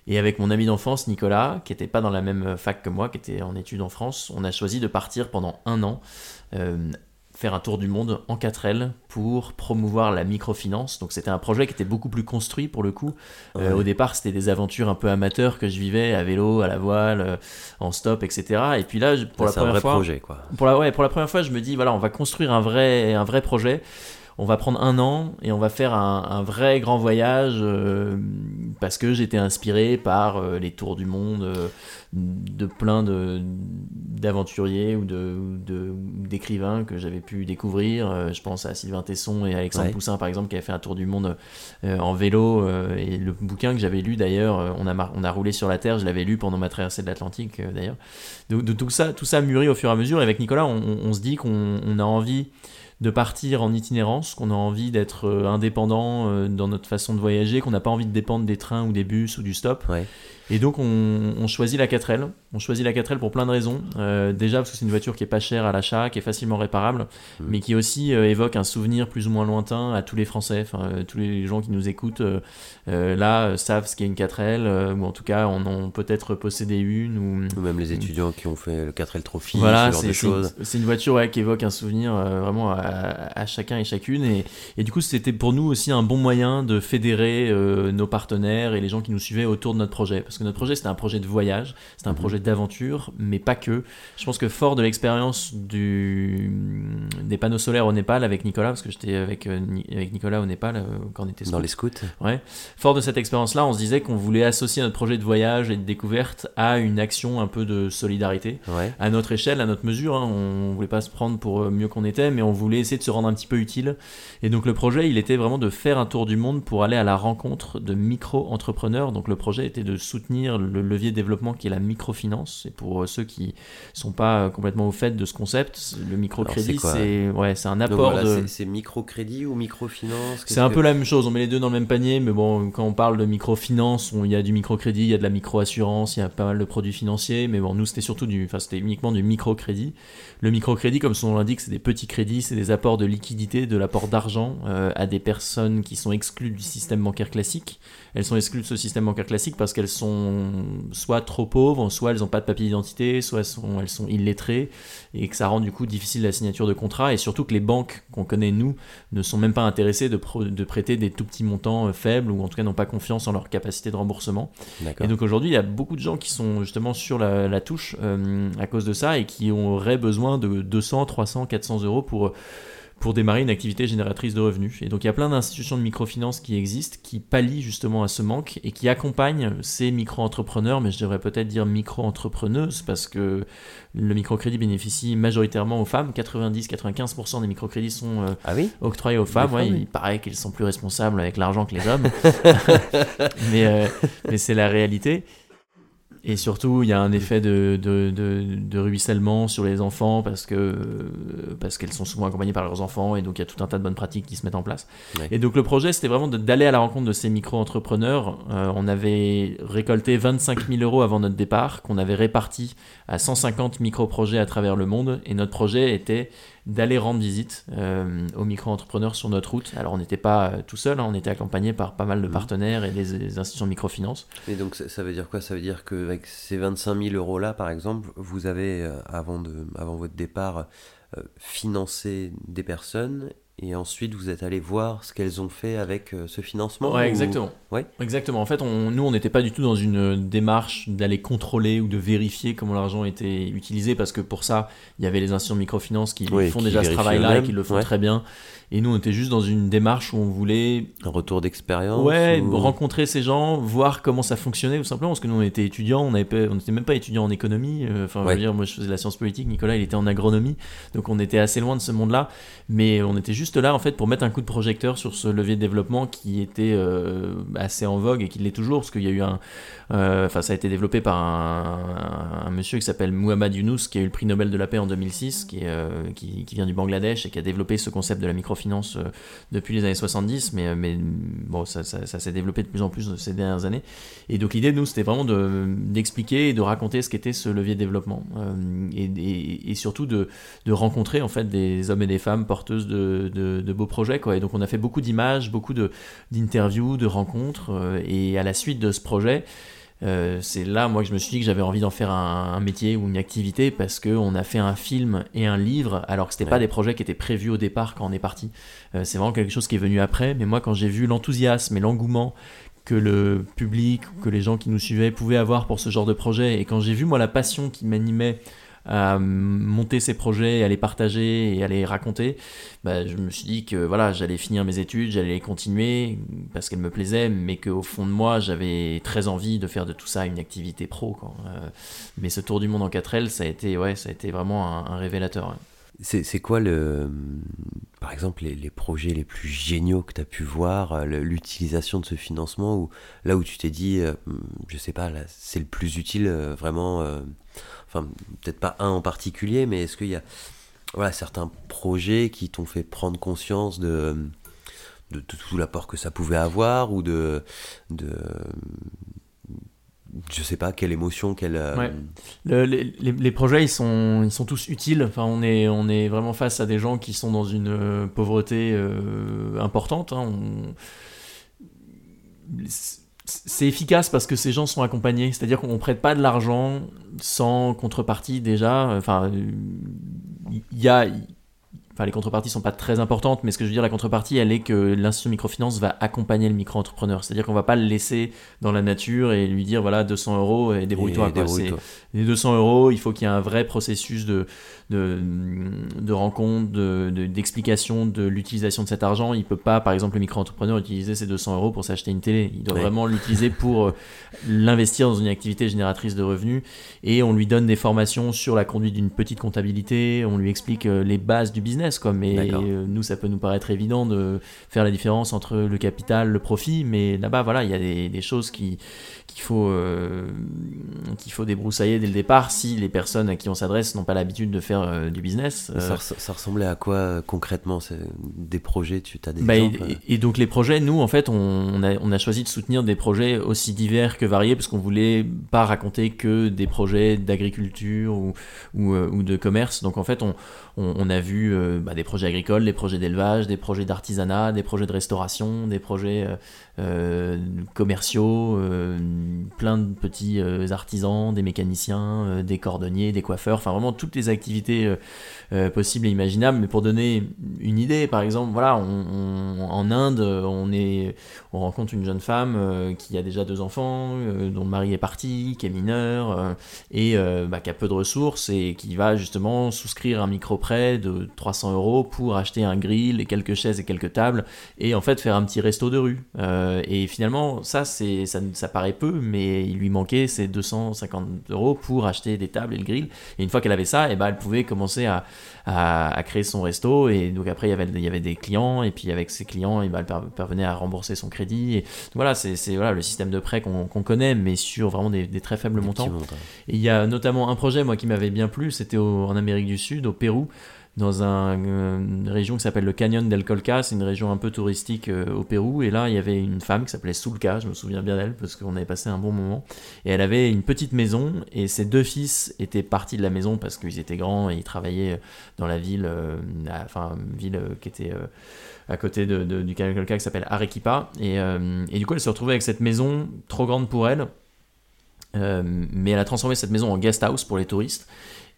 Et avec mon ami d'enfance, Nicolas, qui n'était pas dans la même fac que moi, qui était en études en France, on a choisi de partir pendant un an euh, faire un tour du monde en 4L pour promouvoir la microfinance. Donc c'était un projet qui était beaucoup plus construit pour le coup. Euh, au départ, c'était des aventures un peu amateurs que je vivais à vélo, à la voile, euh, en stop, etc. Et puis là, pour la première fois,
projet, quoi.
Pour la, ouais, pour la première fois, je me dis voilà, on va construire un vrai, un vrai projet on va prendre un an et on va faire un, vrai grand voyage euh, parce que j'étais inspiré par euh, les tours du monde euh, de plein de d'aventuriers ou de d'écrivains que j'avais pu découvrir. je pense à Sylvain Tesson et Alexandre Poussin par exemple qui avaient fait un tour du monde en vélo et le bouquin que j'avais lu d'ailleurs, on a on a roulé sur la terre, je l'avais lu pendant ma traversée de l'Atlantique d'ailleurs. De, tout ça tout ça mûrit au fur et à mesure. Et avec Nicolas, on, on se dit qu'on a envie de partir en itinérance, qu'on a envie d'être euh, indépendant euh, dans notre façon de voyager, qu'on n'a pas envie de dépendre des trains ou des bus ou du stop. Et donc on, choisit la 4L. On choisit la 4L pour plein de raisons. Euh, déjà parce que c'est une voiture qui est pas chère à l'achat, qui est facilement réparable, mm. mais qui aussi euh, évoque un souvenir plus ou moins lointain à tous les Français. Enfin, euh, tous les gens qui nous écoutent là savent ce qu'est une 4L, ou en tout cas en ont peut-être possédé une. Ou,
même les étudiants qui ont fait le 4L Trophy,
voilà, ce genre de C'est une voiture qui évoque un souvenir vraiment à, chacun et chacune. Et, et du coup, c'était pour nous aussi un bon moyen de fédérer nos partenaires et les gens qui nous suivaient autour de notre projet. Parce que notre projet, c'était un projet de voyage, c'était un mhm. projet d'aventure, mais pas que. Je pense que fort de l'expérience du... des panneaux solaires au Népal avec Nicolas, parce que j'étais avec, euh, avec Nicolas au Népal euh, quand on était
Dans les scouts
Ouais. Fort de cette expérience-là, on se disait qu'on voulait associer notre projet de voyage et de découverte à une action un peu de solidarité, à notre échelle, à notre mesure. Hein. On voulait pas se prendre pour euh, mieux qu'on était, mais on voulait essayer de se rendre un petit peu utile. Et donc le projet, il était vraiment de faire un tour du monde pour aller à la rencontre de micro-entrepreneurs. Donc le projet était de soutenir le levier de développement qui est la microfinance. Et pour euh, ceux qui sont pas euh, complètement au fait de ce concept, le microcrédit, c'est ouais, un apport de.
C'est microcrédit ou microfinance?
C'est un peu la même chose. On met les deux dans le même panier, mais bon, quand on parle de microfinance, il y a du microcrédit, il y a de la microassurance, il y a pas mal de produits financiers. Mais bon, nous, c'était surtout du, enfin, c'était uniquement du microcrédit. Le microcrédit, comme son nom l'indique, c'est des petits crédits, c'est des apports de liquidité, de l'apport d'argent euh, à des personnes qui sont exclues du système bancaire classique. Elles sont exclues de ce système bancaire classique parce qu'elles sont soit trop pauvres, soit elles n'ont pas de papier d'identité, soit elles sont illettrées, et que ça rend du coup difficile la signature de contrat, et surtout que les banques qu'on connaît nous ne sont même pas intéressées de, de, prêter des tout petits montants euh, faibles, ou en tout cas n'ont pas confiance en leur capacité de remboursement. Et donc aujourd'hui, il y a beaucoup de gens qui sont justement sur la, touche euh, à cause de ça, et qui auraient besoin de 200, 300, 400 euros pour pour démarrer une activité génératrice de revenus. Et donc il y a plein d'institutions de microfinance qui existent, qui pallient justement à ce manque et qui accompagnent ces micro-entrepreneurs, mais je devrais peut-être dire micro-entrepreneuses, parce que le microcrédit bénéficie majoritairement aux femmes. 90-95% des microcrédits sont euh,
ah oui?
octroyés aux femmes. Ouais, il paraît qu'ils sont plus responsables avec l'argent que les hommes. mais, euh, mais c'est la réalité. Et surtout, il y a un effet de, de, de, ruissellement sur les enfants parce que parce qu'elles sont souvent accompagnées par leurs enfants et donc il y a tout un tas de bonnes pratiques qui se mettent en place. Et donc le projet, c'était vraiment d'aller à la rencontre de ces micro-entrepreneurs. Euh, on avait récolté 25 000 euros avant notre départ, qu'on avait réparti à 150 micro-projets à travers le monde. Et notre projet était d'aller rendre visite euh, aux micro-entrepreneurs sur notre route. Alors on n'était pas euh, tout seul, hein, on était accompagné par pas mal de mmh. partenaires et des, institutions de microfinance.
Et donc ça, veut dire quoi? Ça veut dire qu'avec ces 25 000 euros là, par exemple, vous avez, euh, avant, de, avant votre départ, financé des personnes et ensuite, vous êtes allé voir ce qu'elles ont fait avec euh, ce financement
Ouais, exactement. Ouais. Exactement. En fait, on, nous, on n'était pas du tout dans une démarche d'aller contrôler ou de vérifier comment l'argent était utilisé, parce que pour ça, il y avait les institutions de microfinance qui font déjà ce travail-là et qui le font très bien. Et nous, on était juste dans une démarche où on voulait.
Un retour d'expérience
Ouais, rencontrer ces gens, voir comment ça fonctionnait, tout simplement. Parce que nous, on était étudiants, on n'était même pas étudiants en économie. Euh, enfin, je veux dire, moi, je faisais la science politique, Nicolas, il était en agronomie. Donc, on était assez loin de ce monde-là. Mais on était juste là, en fait, pour mettre un coup de projecteur sur ce levier de développement qui était euh, assez en vogue et qui l'est toujours. Parce qu'il y a eu un. Euh, enfin, ça a été développé par un, monsieur qui s'appelle Muhammad Yunus, qui a eu le prix Nobel de la paix en 2006, qui, qui, qui vient du Bangladesh et qui a développé ce concept de la micro finance euh, depuis les années 70, mais, mais bon, ça, s'est développé de plus en plus ces dernières années. Et donc l'idée, nous, c'était vraiment d'expliquer et de raconter ce qu'était ce levier de développement. Euh, et, surtout de, rencontrer en fait des hommes et des femmes porteuses de, beaux projets. Quoi. Et donc on a fait beaucoup d'images, beaucoup d'interviews, de, rencontres. Euh, et à la suite de ce projet, euh, c'est là, moi, que je me suis dit que j'avais envie d'en faire un, métier ou une activité parce qu'on a fait un film et un livre, alors que c'était pas des projets qui étaient prévus au départ quand on est parti. Euh, c'est vraiment quelque chose qui est venu après. Mais moi, quand j'ai vu l'enthousiasme et l'engouement que le public, que les gens qui nous suivaient pouvaient avoir pour ce genre de projet, et quand j'ai vu moi la passion qui m'animait à monter ces projets, à les partager et à les raconter, bah, je me suis dit que voilà, j'allais finir mes études, j'allais les continuer parce qu'elles me plaisaient, mais qu'au fond de moi, j'avais très envie de faire de tout ça une activité pro. Euh, mais ce tour du monde en 4L, ça a été, ouais, ça a été vraiment un, révélateur.
C'est quoi, le, par exemple, les, projets les plus géniaux que tu as pu voir, euh, l'utilisation de ce financement, ou là où tu t'es dit, euh, je sais pas, c'est le plus utile vraiment enfin peut-être pas un en particulier, mais est-ce qu'il y a voilà, certains projets qui t'ont fait prendre conscience de, tout l'apport que ça pouvait avoir ou de, de, je sais pas, quelle émotion, quelle. euh,
les, projets, ils sont, ils sont tous utiles. Enfin, on est, on est vraiment face à des gens qui sont dans une euh, pauvreté euh, importante. hein. C'est efficace parce que ces gens sont accompagnés. C'est-à-dire qu'on prête pas de l'argent sans contrepartie déjà. Enfin, il y a. Enfin, les contreparties sont pas très importantes, mais ce que je veux dire, la contrepartie, elle est que l'institution microfinance va accompagner le micro-entrepreneur. C'est-à-dire qu'on va pas le laisser dans la nature et lui dire voilà 200 euros et débrouille-toi.
débrouille-toi.
les 200 euros, il faut qu'il y ait un vrai processus de, de, de rencontre, de- de- d'explication de, l'utilisation de cet argent. Il peut pas, par exemple, le micro-entrepreneur utiliser ces 200 euros pour s'acheter une télé. Il doit vraiment l'utiliser pour euh, l'investir dans une activité génératrice de revenus. Et on lui donne des formations sur la conduite d'une petite comptabilité. On lui explique euh, les bases du business. Quoi. Mais euh, nous, ça peut nous paraître évident de faire la différence entre le capital, le profit. Mais là-bas, voilà, il y a des, des choses qui qu'il faut, euh, qu'il faut débroussailler dès le départ si les personnes à qui on s'adresse n'ont pas l'habitude de faire euh, du business. Euh,
Ça, res- ça ressemblait à quoi concrètement Des projets, tu as des
bah, et,
exemples
et donc les projets, nous en fait, on, a, on a choisi de soutenir des projets aussi divers que variés parce qu'on voulait pas raconter que des projets d'agriculture ou, ou, ou de commerce. Donc en fait, on, on, on a vu bah, des projets agricoles, des projets d'élevage, des projets d'artisanat, des projets de restauration, des projets commerciaux, euh, plein de petits euh, artisans, des mécaniciens, euh, des cordonniers, des coiffeurs, enfin vraiment toutes les activités euh, euh, possibles et imaginables. Mais pour donner une idée, par exemple, voilà, en Inde, on est, on rencontre une jeune femme euh, qui a déjà deux enfants, euh, dont le mari est parti, qui est mineur euh, et euh, bah, qui a peu de ressources et qui va justement souscrire un micro-prêt de 300 euros pour acheter un grill et quelques chaises et quelques tables et en fait faire un petit resto de rue. Euh, et finalement, ça, c'est, ça, ça paraît peu, mais il lui manquait ces 250 euros pour acheter des tables et le grill. Et une fois qu'elle avait ça, et ben, elle pouvait commencer à, à, à créer son resto. Et donc après, il y avait, il y avait des clients, et puis avec ces clients, et ben, elle par- parvenait à rembourser son crédit. Et voilà, c'est, c'est voilà, le système de prêt qu'on, qu'on connaît, mais sur vraiment des, des très faibles
Des
montants.
petits montants.
Et il y a notamment un projet, moi, qui m'avait bien plu, c'était au- en Amérique du Sud, au Pérou, dans un, une région qui s'appelle le Canyon del Colca, c'est une région un peu touristique euh, au Pérou, et là, il y avait une femme qui s'appelait Sulka, je me souviens bien d'elle, parce qu'on avait passé un bon moment, et elle avait une petite maison, et ses deux fils étaient partis de la maison parce qu'ils étaient grands, et ils travaillaient dans la ville, euh, enfin, une ville qui était... euh, à côté du Canyon del Colca qui s'appelle Arequipa. Et, et du coup elle se retrouvait avec cette maison trop grande pour elle. Mais elle a transformé cette maison en guest house pour les touristes.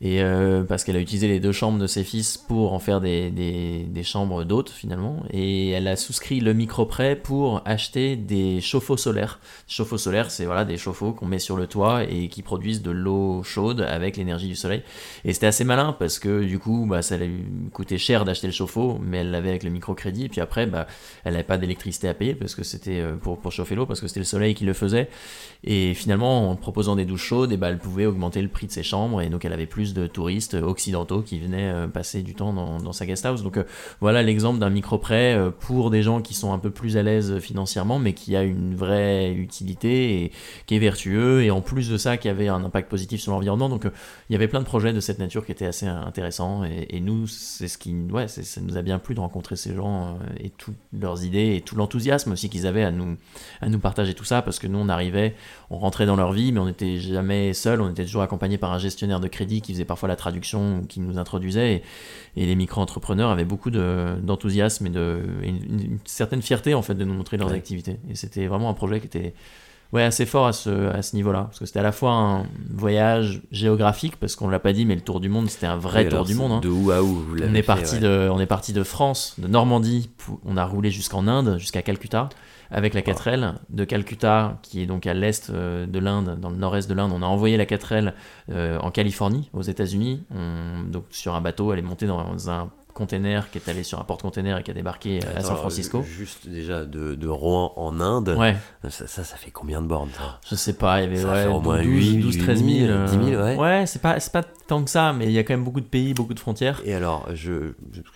Et euh, parce qu'elle a utilisé les deux chambres de ses fils pour en faire des, des, des chambres d'hôtes finalement. Et elle a souscrit le micro-prêt pour acheter des chauffe-eau solaires. Chauffe-eau solaires, c'est voilà, des chauffe-eau qu'on met sur le toit et qui produisent de l'eau chaude avec l'énergie du soleil. Et c'était assez malin parce que du coup, bah, ça lui coûtait cher d'acheter le chauffe-eau, mais elle l'avait avec le microcrédit. Et puis après, bah, elle n'avait pas d'électricité à payer parce que c'était euh, pour, pour chauffer l'eau, parce que c'était le soleil qui le faisait. Et finalement, en proposant des douches chaudes, et bah, elle pouvait augmenter le prix de ses chambres. Et donc, elle avait plus de touristes occidentaux qui venaient euh, passer du temps dans, sa guest house. Donc, euh, voilà l'exemple d'un micro-prêt euh, pour des gens qui sont un peu plus à l'aise financièrement, mais qui a une vraie utilité et qui est vertueux. Et en plus de ça, qui avait un impact positif sur l'environnement. Donc, il y avait plein de projets de cette nature qui étaient assez intéressants. Et, et nous, c'est ce qui, ouais, ça nous a bien plu de rencontrer ces gens et toutes leurs idées et tout l'enthousiasme aussi qu'ils avaient à nous, à nous partager tout ça parce que nous, on arrivait, on rentrait dans leur vie, mais on n'était jamais seul. On était toujours accompagné par un gestionnaire de crédit qui faisait parfois la traduction qui nous introduisait. Et, et les micro-entrepreneurs avaient beaucoup de- d'enthousiasme et, de, et une, une certaine fierté en fait de nous montrer leurs
Ouais.
activités. Et c'était vraiment un projet qui était ouais, assez fort à ce, à ce niveau-là. Parce que c'était à la fois un voyage géographique, parce qu'on l'a pas dit, mais le tour du monde, c'était un vrai
Oui,
tour du monde. hein.
De où à où vous
On est, parti
ouais.
de, on est parti de France, de Normandie, on a roulé jusqu'en Inde, jusqu'à Calcutta, avec la 4L. De Calcutta, qui est donc à l'est euh, de l'Inde, dans le nord-est de l'Inde, on a envoyé la 4L euh, en Californie, aux États-Unis. On- Donc sur un bateau, elle est montée dans un container qui est allé sur un porte-container et qui a débarqué à San
Attends,
Francisco.
euh, Juste déjà de, de Rouen en Inde,
Ouais,
ça, ça, ça fait combien de bornes ça?
Je sais pas, il y avait
Ça
ouais,
fait au moins
12,
8 000,
12, 13 000. euh,
10 000, ouais.
Ouais, c'est pas, pas tant que ça, mais il y a quand même beaucoup de pays, beaucoup de frontières.
Et alors, je,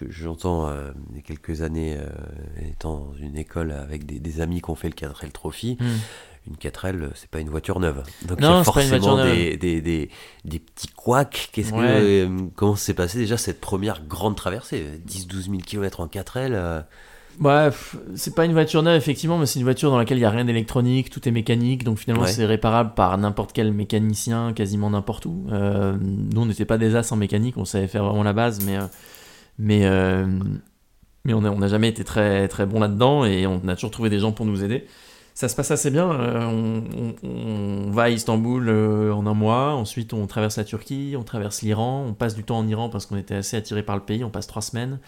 j'entends euh, il y a quelques années, euh, étant dans une école avec des, des amis qui ont fait le 4L Trophy,
Hmm.
Une 4L, c'est pas une voiture neuve. Donc
Non,
il y a forcément des, des, des, des petits couacs. Qu'est-ce
Ouais.
que, euh, comment s'est passé déjà cette première grande traversée? 10-12 000 km en 4L euh,
Ouais, c'est pas une voiture neuve effectivement, mais c'est une voiture dans laquelle il y a rien d'électronique, tout est mécanique, donc finalement c'est réparable par n'importe quel mécanicien, quasiment n'importe où. Euh, nous on n'était pas des as en mécanique, on savait faire vraiment la base, mais euh, mais mais on n'a jamais été très très bon là-dedans et on a toujours trouvé des gens pour nous aider ça se passe assez bien. Euh, on, va à Istanbul euh, en un mois, ensuite on traverse la Turquie, on traverse l'Iran, on passe du temps en Iran parce qu'on était assez attiré par le pays, on passe trois semaines.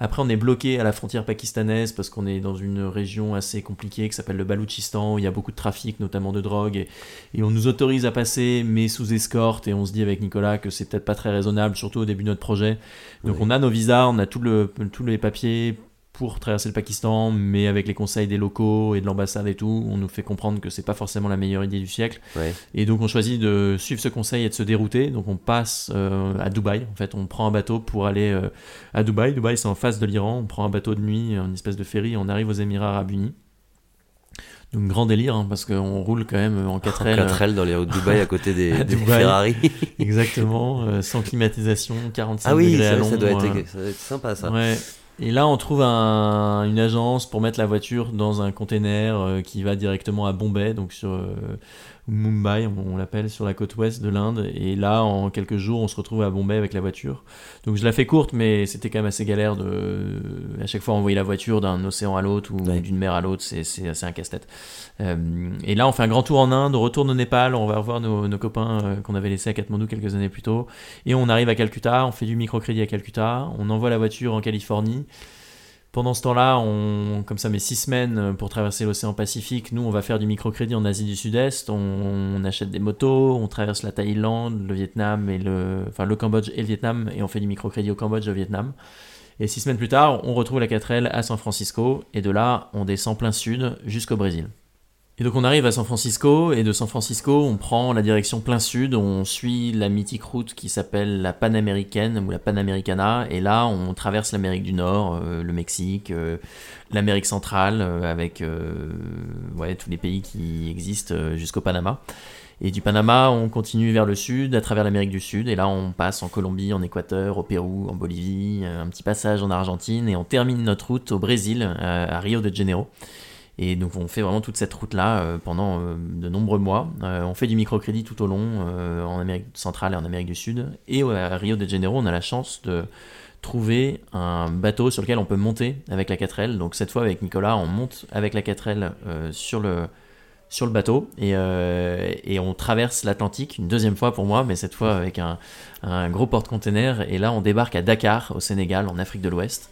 Après on est bloqué à la frontière pakistanaise parce qu'on est dans une région assez compliquée qui s'appelle le Baloutchistan où il y a beaucoup de trafic, notamment de drogue, et, et on nous autorise à passer mais sous escorte et on se dit avec Nicolas que c'est peut-être pas très raisonnable, surtout au début de notre projet. Donc on a nos visas, on a tout le, tous les papiers pour traverser le Pakistan, mais avec les conseils des locaux et de l'ambassade et tout, on nous fait comprendre que c'est pas forcément la meilleure idée du siècle. Et donc on choisit de suivre ce conseil et de se dérouter. Donc on passe euh, à Dubaï. En fait, on prend un bateau pour aller euh, à Dubaï. Dubaï, c'est en face de l'Iran. On prend un bateau de nuit, une espèce de ferry. On arrive aux Émirats Arabes Unis. Donc grand délire, hein, parce qu'on roule quand même en 4L.
En 4L dans les routes de Dubaï à côté des, Ferrari.
Exactement, sans climatisation, 45 ah oui, degrés à l'ombre.
Ça doit, être, ça doit être sympa ça.
Ouais. Et là, on trouve une agence pour mettre la voiture dans un container euh, qui va directement à Bombay, donc sur euh, Mumbai, on, l'appelle, sur la côte ouest de l'Inde. Et là, en quelques jours, on se retrouve à Bombay avec la voiture. Donc je la fais courte, mais c'était quand même assez galère de à chaque fois envoyer la voiture d'un océan à l'autre ou d'une mer à l'autre, c'est assez un casse-tête. Euh, et là, on fait un grand tour en Inde, on retourne au Népal, on va revoir nos, nos copains qu'on avait laissés à Katmandou quelques années plus tôt. Et on arrive à Calcutta, on fait du microcrédit à Calcutta, on envoie la voiture en Californie. Pendant ce temps-là, on, comme ça met six semaines pour traverser l'océan Pacifique. Nous, on va faire du microcrédit en Asie du Sud-Est. On, achète des motos, on traverse la Thaïlande, le Vietnam et le, enfin le Cambodge et le Vietnam, et on fait du microcrédit au Cambodge et au Vietnam. Et six semaines plus tard, on retrouve la 4L à San Francisco, et de là, on descend plein sud jusqu'au Brésil. Et donc on arrive à San Francisco, et de San Francisco, on prend la direction plein sud, on suit la mythique route qui s'appelle la Panaméricaine ou la Panamericana, et là on traverse l'Amérique du Nord, euh, le Mexique, euh, l'Amérique centrale, euh, avec ouais, tous les pays qui existent jusqu'au Panama. Et du Panama, on continue vers le sud, à travers l'Amérique du Sud, et là on passe en Colombie, en Équateur, au Pérou, en Bolivie, un petit passage en Argentine, et on termine notre route au Brésil, à Rio de Janeiro. Et donc on fait vraiment toute cette route-là euh, pendant euh, de nombreux mois. Euh, on fait du microcrédit tout au long en Amérique centrale et en Amérique du Sud. Et à Rio de Janeiro, on a la chance de trouver un bateau sur lequel on peut monter avec la 4L. Donc cette fois avec Nicolas, on monte avec la 4L sur le sur le bateau et, et on traverse l'Atlantique une deuxième fois pour moi, mais cette fois avec un, un gros porte-container. Et là, on débarque à Dakar, au Sénégal, en Afrique de l'Ouest.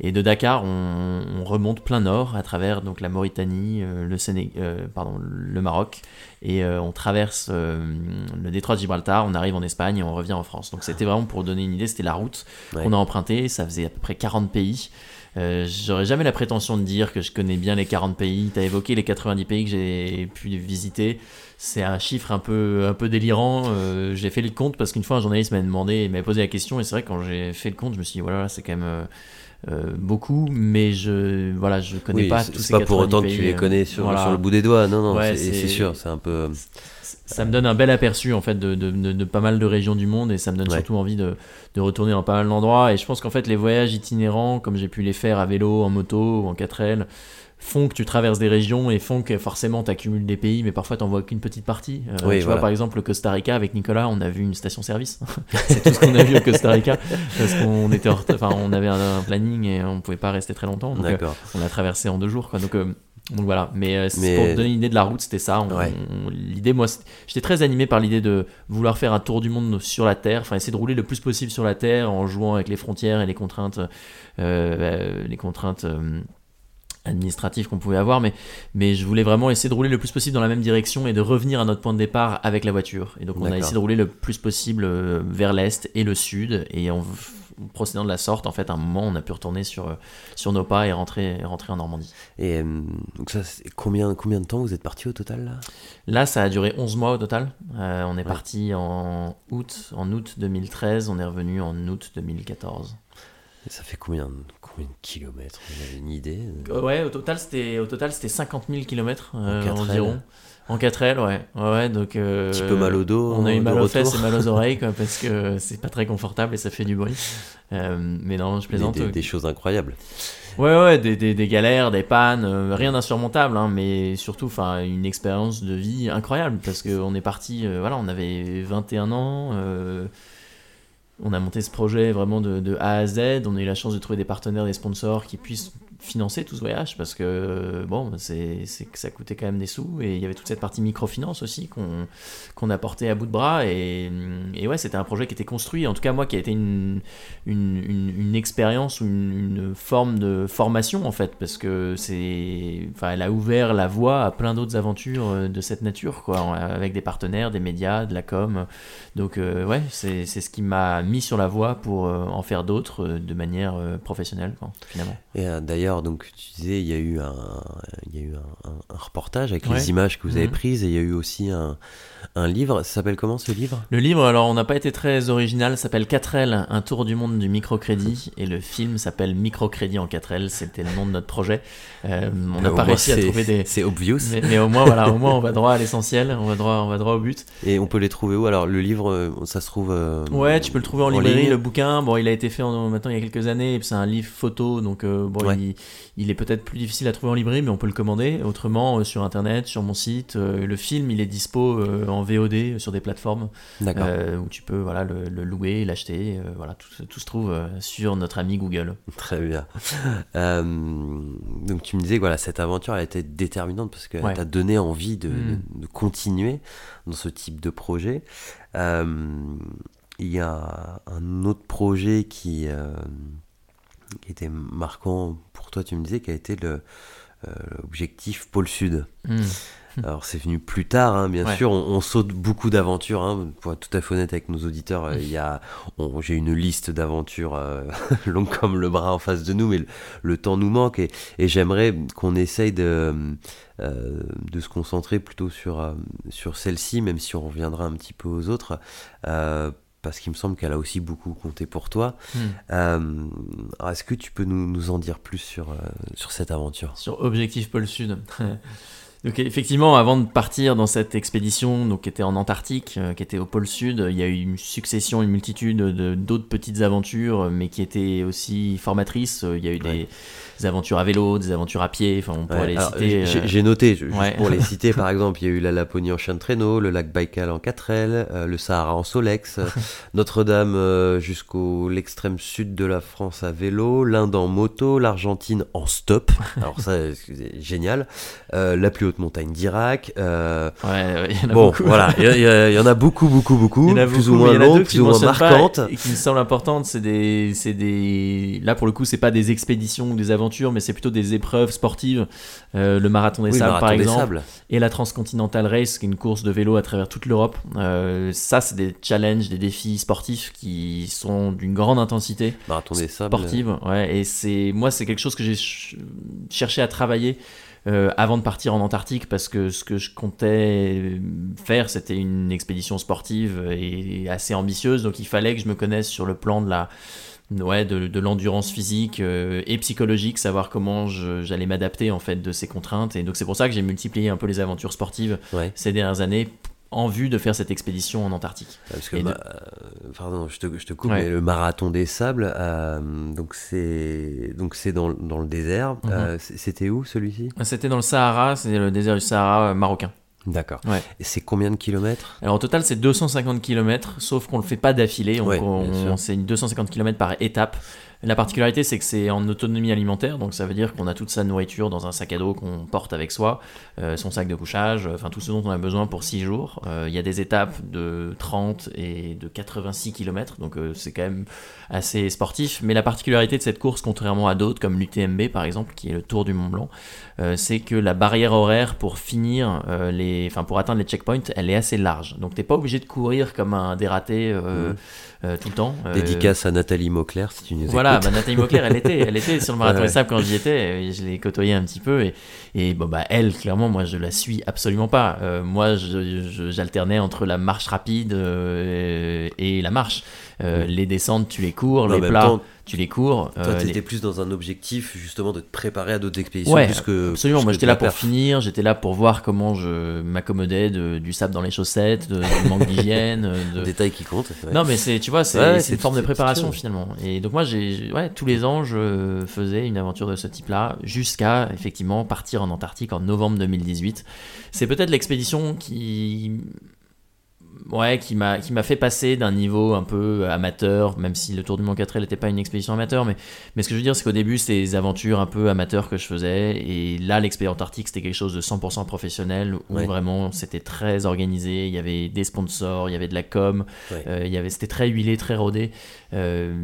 Et de Dakar, on, remonte plein nord à travers donc la Mauritanie, euh, le, euh, pardon, le Maroc, et euh, on traverse le détroit de Gibraltar, on arrive en Espagne et on revient en France. Donc c'était vraiment pour donner une idée, c'était la route qu'on a empruntée, ça faisait à peu près 40 pays. J'aurais jamais la prétention de dire que je connais bien les 40 pays. Tu as évoqué les 90 pays que j'ai pu visiter. C'est un chiffre un peu, un peu délirant. j'ai fait le compte parce qu'une fois un journaliste m'a demandé, m'a posé la question et c'est vrai que quand j'ai fait le compte, je me suis dit voilà, c'est quand même euh, beaucoup, mais je voilà, je connais pas tous ces
pas pour autant que tu les connais sur, sur, le bout des doigts, non, non, c'est sûr, c'est un peu.
Ça me donne un bel aperçu en fait de, de, de, pas mal de régions du monde et ça me donne surtout envie de, de, retourner dans pas mal d'endroits. Et je pense qu'en fait, les voyages itinérants, comme j'ai pu les faire à vélo, en moto ou en 4L, font que tu traverses des régions et font que forcément tu accumules des pays, mais parfois tu vois qu'une petite partie. Euh, tu vois, par exemple, le Costa Rica, avec Nicolas, on a vu une station-service. c'est tout ce qu'on a vu au Costa Rica, parce qu'on était enfin, on avait un, planning et on pouvait pas rester très longtemps. Donc, euh, on a traversé en deux jours. Quoi. Donc, euh, donc voilà, mais, pour donner une idée de la route, c'était ça. l'idée, moi, j'étais très animé par l'idée de vouloir faire un tour du monde sur la Terre, enfin essayer de rouler le plus possible sur la Terre en jouant avec les frontières et les contraintes, les contraintes administratif qu'on pouvait avoir, mais, mais je voulais vraiment essayer de rouler le plus possible dans la même direction et de revenir à notre point de départ avec la voiture. Et donc on a essayé de rouler le plus possible euh, vers l'est et le sud, et en procédant de la sorte, en fait, à un moment, on a pu retourner sur, euh, sur nos pas et rentrer, rentrer en Normandie.
Et euh, donc ça, combien, combien de temps vous êtes parti au total là?
Là, ça a duré 11 mois au total. on est parti en août, en août 2013, on est revenu en août 2014.
Ça fait combien, combien de kilomètres Vous avez une idée
Euh, Ouais, au total, c'était au total c'était 50 000 km
En quatre
environ. En 4L, ouais. ouais. ouais, donc, euh,
Un petit peu mal au dos.
On a eu mal aux
retour.
fesses et mal aux oreilles, quoi, parce que c'est pas très confortable et ça fait du bruit. Euh, mais non, je plaisante.
des- des choses incroyables.
Ouais, ouais, des, galères, des pannes, euh, rien d'insurmontable, hein, mais surtout, une expérience de vie incroyable parce qu'on est parti, euh, voilà, on avait 21 ans, euh, on a monté ce projet vraiment de, A à Z, on a eu la chance de trouver des partenaires, des sponsors qui puissent financer tout ce voyage parce que bon c'est ça coûtait quand même des sous et il y avait toute cette partie microfinance aussi qu'on qu'on a porté à bout de bras et, et ouais c'était un projet qui était construit en tout cas moi qui a été une une, une, expérience ou une, forme de formation en fait parce que c'est enfin elle a ouvert la voie à plein d'autres aventures euh, de cette nature quoi avec des partenaires des médias de la com. Donc euh, ouais c'est ce qui m'a mis sur la voie pour euh, en faire d'autres euh, de manière professionnelle quoi, finalement.
Et d'ailleurs, donc tu disais, il y a eu un, il y a eu un, un- un reportage avec
Ouais.
les images que vous avez
Mhm.
prises et il y a eu aussi un, un livre. Ça s'appelle comment ce livre?
Le livre, alors on n'a pas été très original, s'appelle 4L, un tour du monde du microcrédit, et le film s'appelle Microcrédit en 4L, c'était le nom de notre projet. Euh, on n'a pas réussi à trouver des...
C'est obvious.
Mais, mais au moins, voilà, au moins on va droit à l'essentiel, on va droit, on va droit au but.
Et on peut les trouver où? Alors le livre, euh, ça se trouve. euh,
Ouais, tu peux le trouver en, librairie,
ligne
le bouquin. Bon, il a été fait en, maintenant il y a quelques années, et c'est un livre photo, donc euh, bon,
Ouais.
il, il est peut-être plus difficile à trouver en librairie, mais on peut le commander. Autrement, euh, sur internet, sur mon site. Euh, le film, il est dispo euh, en VOD sur des plateformes. Où tu peux voilà, le, le louer, l'acheter. voilà, tout, tout se trouve sur notre ami Google.
Très bien. Donc tu me disais que voilà, cette aventure elle a été déterminante parce qu'elle
Ouais.
t'a donné envie de,
Mm.
de- de continuer dans ce type de projet. Il y a un autre projet qui, qui était marquant toi, tu me disais, qui a été l'objectif pôle sud.
Hmm.
Alors c'est venu plus tard, hein, bien
Ouais.
sûr, on, on saute beaucoup d'aventures, hein, pour être tout à fait honnête avec nos auditeurs, euh, y a, j'ai une liste d'aventures euh, longue comme le bras en face de nous, mais le, le temps nous manque et, et j'aimerais qu'on essaye de, euh, de se concentrer plutôt sur, sur celle-ci, même si on reviendra un petit peu aux autres, parce qu'il me semble qu'elle a aussi beaucoup compté pour toi.
Hmm.
Euh, Est-ce que tu peux nous, nous en dire plus sur, euh, sur cette aventure?
Sur Objectif Pôle Sud. Donc effectivement, avant de partir dans cette expédition, donc qui était en Antarctique, euh, qui était au pôle Sud, il y a eu une succession, une multitude de d'autres petites aventures, euh, mais qui étaient aussi formatrices. Euh, Il y a eu
Ouais.
des aventures à vélo, des aventures à pied. Enfin, on pourrait
Ouais,
les
alors,
citer.
j'ai- noté, ju- juste
ouais.
pour les citer, par exemple, il y a eu la Laponie en chien de traîneau, le lac Baïkal en 4L, euh, le Sahara en Solex, Notre-Dame euh, jusqu'au l'extrême sud de la France à vélo, l'Inde en moto, l'Argentine en stop, alors ça, génial, la plus haute montagne d'Irak. euh,
Ouais, ouais, il y en a
bon,
beaucoup.
voilà, il y, y y en a beaucoup, beaucoup, beaucoup,
Il y en a
plus
beaucoup,
ou moins longues, plus ou moins marquantes.
Et, qui me semblent importantes, c'est des, c'est des. Là pour le coup, c'est pas des expéditions ou des aventures, mais c'est plutôt des épreuves sportives. Euh, le marathon des
Oui, le
sables,
marathon
par
des
exemple,
sables.
et la Transcontinental Race, qui est une course de vélo à travers toute l'Europe. Euh, ça, c'est des challenges, des défis sportifs qui sont d'une grande intensité
Marathon des sables.
sportive. Ouais, et c'est moi, c'est quelque chose que j'ai ch- cherché à travailler. Euh, avant de partir en Antarctique, parce que ce que je comptais faire, c'était une expédition sportive et assez ambitieuse, donc il fallait que je me connaisse sur le plan de la, ouais, de, de l'endurance physique euh, et psychologique, savoir comment j'allais m'adapter en fait de ces contraintes. Et donc c'est pour ça que j'ai multiplié un peu les aventures sportives
Ouais.
ces dernières années en vue de faire cette expédition en Antarctique.
Parce que,
de-
euh, pardon, je te, je te coupe,
Ouais.
mais le marathon des sables, euh, donc c'est donc c'est dans, dans le désert.
Mhm.
Euh, C'était où celui-ci?
C'était dans le Sahara, c'est le désert du Sahara marocain.
D'accord.
Ouais.
Et c'est combien de kilomètres?
Alors au total c'est 250 km, sauf qu'on le fait pas d'affilée, on,
Ouais,
c'est une 250 km par étape. La particularité c'est que c'est en autonomie alimentaire, donc ça veut dire qu'on a toute sa nourriture dans un sac à dos qu'on porte avec soi, euh, son sac de couchage, enfin tout ce dont on a besoin pour 6 jours. Euh, Il y a des étapes de 30 et de 86 km, donc euh, c'est quand même assez sportif. Mais la particularité de cette course, contrairement à d'autres comme l'UTMB par exemple, qui est le Tour du Mont Blanc, c'est que la barrière horaire pour finir les, enfin pour atteindre les checkpoints, elle est assez large. Donc t'es pas obligé de courir comme un dératé
Mhm.
Euh, tout le temps. Euh,
Dédicace à Nathalie Mauclair si tu nous
voilà, bah, Nathalie Mauclair, elle était, elle était sur le marathon
Ouais.
des sables quand j'y étais. et Je l'ai côtoyée un petit peu et, et bon bah elle, clairement, moi je la suis absolument pas. Euh, moi, j'alternais entre la marche rapide et la marche. Euh. Les descentes, tu les cours, les plats,
temps,
tu les cours.
Toi,
euh,
tu
les-
étais plus dans un objectif justement de te préparer à d'autres expéditions.
Ouais,
plus que,
Absolument,
plus
moi j'étais là pour finir, j'étais là pour voir comment je m'accommodais du sable dans les chaussettes, de, du manque d'hygiène. De...
détail qui compte. ouais.
Non mais c'est, tu vois, c'est,
Ouais,
une forme de préparation finalement. Et donc moi, j'ai, j'ai- ouais, tous les ans, je faisais une aventure de ce type-là, jusqu'à effectivement partir en Antarctique en novembre 2018. C'est peut-être l'expédition qui ouais, qui m'a qui m'a fait passer d'un niveau un peu amateur, même si le Tour du Mont 4 n'était pas une expédition amateur, mais mais ce que je veux dire, c'est qu'au début, c'était des aventures un peu amateurs que je faisais, et là, l'expédition antarctique, c'était quelque chose de 100% professionnel, où
Ouais.
vraiment, c'était très organisé, il y avait des sponsors, il y avait de la com,
Ouais.
euh, il y avait, c'était très huilé, très rodé, Euh,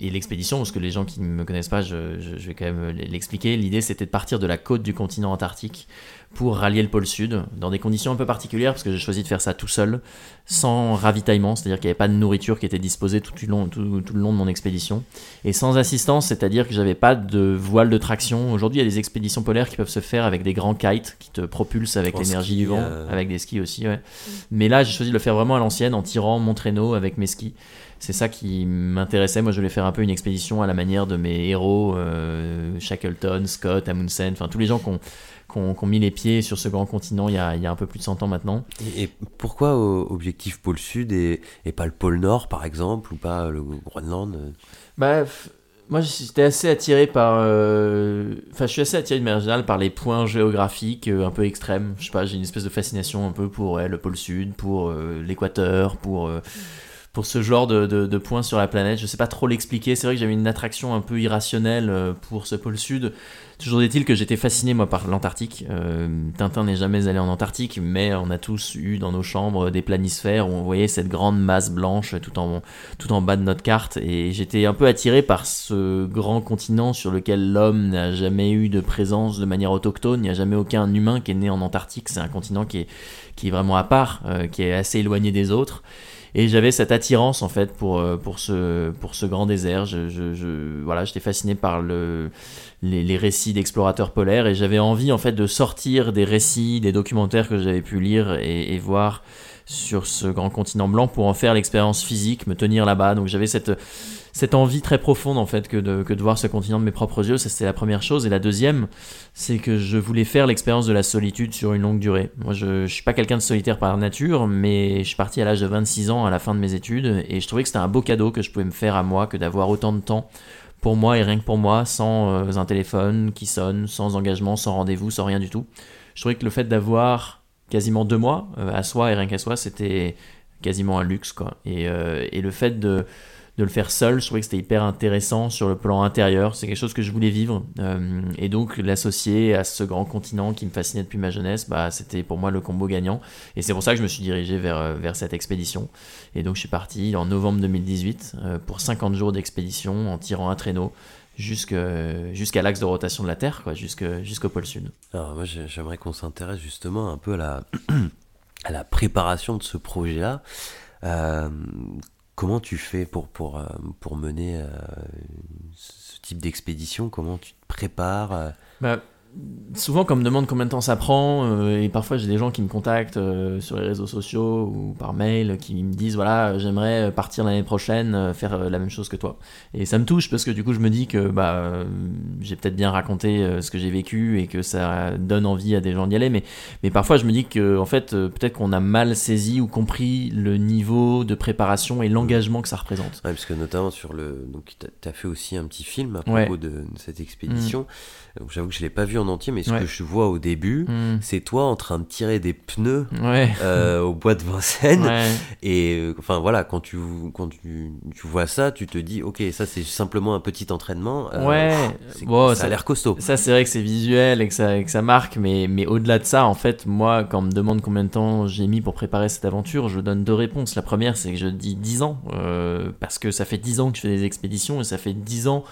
et l'expédition, parce que les gens qui ne me connaissent pas, je, je- je vais quand même l'expliquer, l'idée, c'était de partir de la côte du continent antarctique pour rallier le pôle sud, dans des conditions un peu particulières, parce que j'ai choisi de faire ça tout seul, sans ravitaillement, c'est-à-dire qu'il n'y avait pas de nourriture qui était disposée tout, du long, tout, tout le long de mon expédition, et sans assistance, c'est-à-dire que j'avais pas de voile de traction. Aujourd'hui, il y a des expéditions polaires qui peuvent se faire avec des grands kites qui te propulsent avec
En
l'énergie du vent,
euh.
avec des skis aussi, ouais. Mais là, j'ai choisi de le faire vraiment à l'ancienne, en tirant mon traîneau avec mes skis. C'est ça qui m'intéressait. Moi, je voulais faire un peu une expédition à la manière de mes héros, euh, Shackleton, Scott, Amundsen, enfin tous les gens qui ont, qui ont- mis les pieds sur ce grand continent il y a, il y a un peu plus de 100 ans maintenant.
Et, et pourquoi objectif pôle sud et, et pas le pôle nord par exemple ou pas le Groenland euh
Bah, moi, j'étais assez attiré par. euh, Enfin, je suis assez attiré de manière générale par les points géographiques euh, un peu extrêmes. Je sais pas, j'ai une espèce de fascination un peu pour ouais, le pôle sud, pour euh, l'équateur, pour. pour ce genre de, de- de points sur la planète, je sais pas trop l'expliquer. C'est vrai que j'avais une attraction un peu irrationnelle pour ce pôle sud. Toujours est-il que j'étais fasciné moi par l'Antarctique. Euh, Tintin n'est jamais allé en Antarctique, mais on a tous eu dans nos chambres des planisphères où on voyait cette grande masse blanche tout en, bas de notre carte. Et j'étais un peu attiré par ce grand continent sur lequel l'homme n'a jamais eu de présence de manière autochtone. Il n'y a jamais aucun humain qui est né en Antarctique. C'est un continent qui est, qui est vraiment à part, euh, qui est assez éloigné des autres. Et j'avais cette attirance en fait pour, euh, pour, ce, pour ce grand désert. Je, je, je- voilà, j'étais fasciné par le, les, les récits d'explorateurs polaires et j'avais envie en fait de sortir des récits, des documentaires que j'avais pu lire et, et voir sur ce grand continent blanc pour en faire l'expérience physique, me tenir là-bas. Donc j'avais cette, cette envie très profonde en fait que de, que de voir ce continent de mes propres yeux. Ça c'était la première chose. Et la deuxième, c'est que je voulais faire l'expérience de la solitude sur une longue durée. Moi je, je suis pas quelqu'un de solitaire par nature, mais je suis parti à l'âge de 26 ans à la fin de mes études et je trouvais que c'était un beau cadeau que je pouvais me faire à moi que d'avoir autant de temps pour moi et rien que pour moi, sans euh, un téléphone qui sonne, sans engagement, sans rendez-vous, sans rien du tout. Je trouvais que le fait d'avoir quasiment deux mois euh, à soi et rien qu'à soi, c'était quasiment un luxe. Quoi. Et, euh, le fait de, le faire seul, je trouvais que c'était hyper intéressant sur le plan intérieur. C'est quelque chose que je voulais vivre. Euh, et donc l'associer à ce grand continent qui me fascinait depuis ma jeunesse, bah, c'était pour moi le combo gagnant. Et c'est pour ça que je me suis dirigé vers, cette expédition. Et donc je suis parti en novembre 2018 euh, pour 50 jours d'expédition en tirant un traîneau jusque- jusqu'à l'axe de rotation de la Terre, jusqu'au pôle Sud.
Alors moi j'ai- j'aimerais qu'on s'intéresse justement un peu à la, à la préparation de ce projet-là. Euh, comment tu fais pour, pour, euh, pour mener euh, ce type d'expédition? Comment tu te prépares
Bah, souvent, quand on me demande combien de temps ça prend, euh, et parfois j'ai des gens qui me contactent euh, sur les réseaux sociaux ou par mail qui me disent voilà, j'aimerais partir l'année prochaine euh, faire la même chose que toi. Et ça me touche parce que du coup, je me dis que bah, j'ai peut-être bien raconté ce que j'ai vécu et que ça donne envie à des gens d'y aller, mais, mais parfois je me dis que en fait, peut-être qu'on a mal saisi ou compris le niveau de préparation et l'engagement que ça représente.
Ouais, parce que notamment sur le. Donc, tu as fait aussi un petit film à
Ouais.
propos de, de cette expédition. Donc, J'avoue que je l'ai pas vu en entier, mais ce
Ouais.
que je vois au début,
Hmm.
c'est toi en train de tirer des pneus
Ouais.
euh, au bois de Vincennes.
Ouais.
Et euh, enfin voilà, quand tu, quand tu, tu vois ça, tu te dis, ok, ça c'est simplement un petit entraînement. euh,
ouais. Bon,
ça a l'air costaud.
Ça, c'est vrai que c'est visuel et que ça, et que ça marque, mais, mais au-delà de ça, en fait, moi, quand on me demande combien de temps j'ai mis pour préparer cette aventure, je donne deux réponses. La première, c'est que je dis 10 ans, euh, parce que ça fait 10 ans que je fais des expéditions et ça fait 10 ans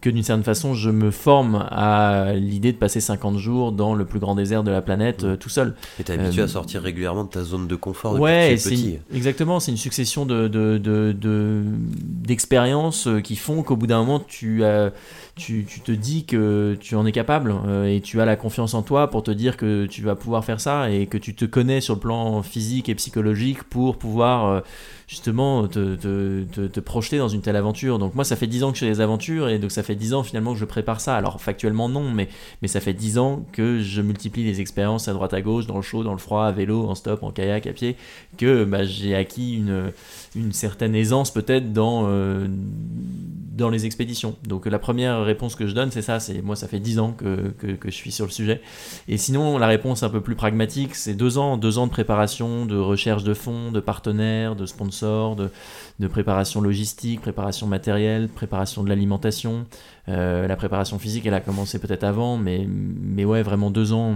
que d'une certaine façon, je me forme à l'idée de passer 50 jours dans le plus grand désert de la planète euh, tout seul.
Et t'es habitué à sortir régulièrement de ta zone de confort depuis
Ouais,
que tu es petit.
exactement, c'est une succession de, de, de, de- d'expériences euh, qui font qu'au bout d'un moment, tu, as, tu, te dis que tu en es capable euh, et tu as la confiance en toi pour te dire que tu vas pouvoir faire ça et que tu te connais sur le plan physique et psychologique pour pouvoir euh, justement te, te, te, te projeter dans une telle aventure. Donc moi, ça fait 10 ans que je fais des aventures et donc ça fait 10 ans finalement que je prépare ça. Alors factuellement non, mais, ça fait 10 ans que je multiplie les expériences à droite à gauche, dans le chaud, dans le froid, à vélo, en stop, en kayak, à pied, que bah, j'ai acquis une, une certaine aisance peut-être dans, euh, dans les expéditions. Donc la première réponse que je donne, c'est ça, c'est moi ça fait 10 ans que, que, je suis sur le sujet. Et sinon, la réponse un peu plus pragmatique, c'est deux ans, deux ans de préparation, de recherche de fonds, de partenaires, de sponsors, de, de préparation logistique, préparation matérielle, préparation de l'alimentation. Euh, la préparation physique, elle a commencé peut-être avant, mais, mais ouais, vraiment deux ans,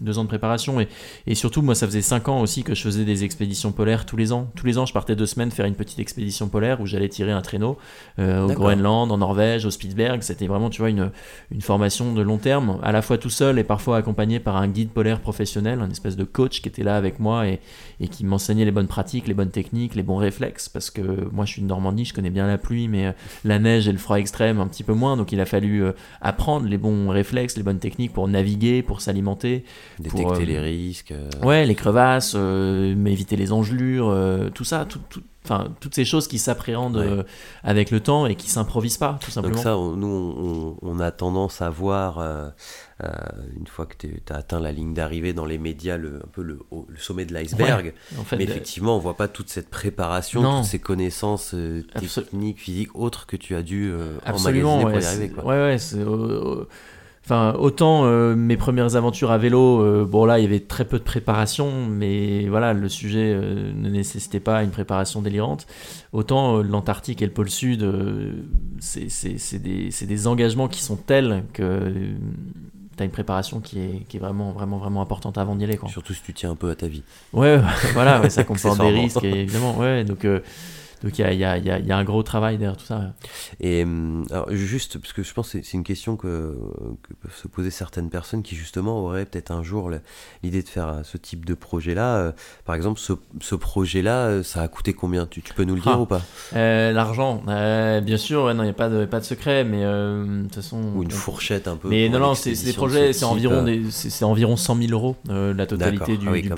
deux ans de préparation. Et, et surtout, moi, ça faisait cinq ans aussi que je faisais des expéditions polaires tous les ans. Tous les ans, je partais deux semaines faire une petite expédition polaire où j'allais tirer un traîneau euh, au. Groenland, en Norvège, au Spitzberg. C'était vraiment, tu vois, une, une formation de long terme, à la fois tout seul et parfois accompagné par un guide polaire professionnel, un espèce de coach qui était là avec moi et, et qui m'enseignait les bonnes pratiques, les bonnes techniques, les bons réflexes. Parce que moi, je suis de Normandie, je connais bien la pluie, mais euh, la neige et le froid extrême un petit peu moins. Donc, il a fallu euh, apprendre les bons réflexes, les bonnes techniques pour naviguer, pour s'alimenter.
Détecter
pour, euh,
les risques. euh,
Ouais, les crevasses, éviter les engelures, tout ça, tout, tout- enfin, toutes ces choses qui s'appréhendent
Ouais.
euh, avec le temps et qui s'improvisent pas, tout simplement.
Donc ça, on- nous, on, on a tendance à voir, euh, euh, une fois que tu as atteint la ligne d'arrivée dans les médias, le, un peu le, sommet de l'iceberg.
en fait,
Mais effectivement, on voit pas toute cette préparation,
Non.
toutes ces connaissances euh, techniques, physiques, autres que tu as dû
Absolument,
emmagasiner
ouais,
pour y arriver. Quoi.
ouais, ouais, c'est, euh, euh, Enfin, autant euh, mes premières aventures à vélo, euh, bon là, il y avait très peu de préparation, mais voilà, le sujet euh, ne nécessitait pas une préparation délirante. Autant l'Antarctique et le pôle Sud, c'est des, engagements qui sont tels que tu as une préparation qui est, qui est vraiment, vraiment, vraiment importante avant d'y aller. Quoi.
Surtout si tu tiens un peu à ta vie.
Ouais, voilà, ouais, ça comporte des risques, et évidemment. Ouais, donc donc il y a, il y, a, il y a- il y a un gros travail derrière tout ça. ouais.
Et hum, alors, juste, parce que je pense que c'est- une question que, que peuvent se poser certaines personnes qui justement auraient peut-être un jour l'idée de faire euh, ce type de projet-là. Euh, Par exemple, ce, ce projet-là, euh, ça a coûté combien? Tu, tu peux nous le dire
Ah.
ou pas?
Euh, L'argent, euh, bien sûr, ouais, il n'y a pas de, pas de secret, mais euh, de toute façon.
Ou une fourchette un peu
Mais non, non, c'est des projets,
ce
c'est environ,
euh,
des- c'est c'est environ 100 000 euros euh, la totalité du,
Ah oui,
du
même.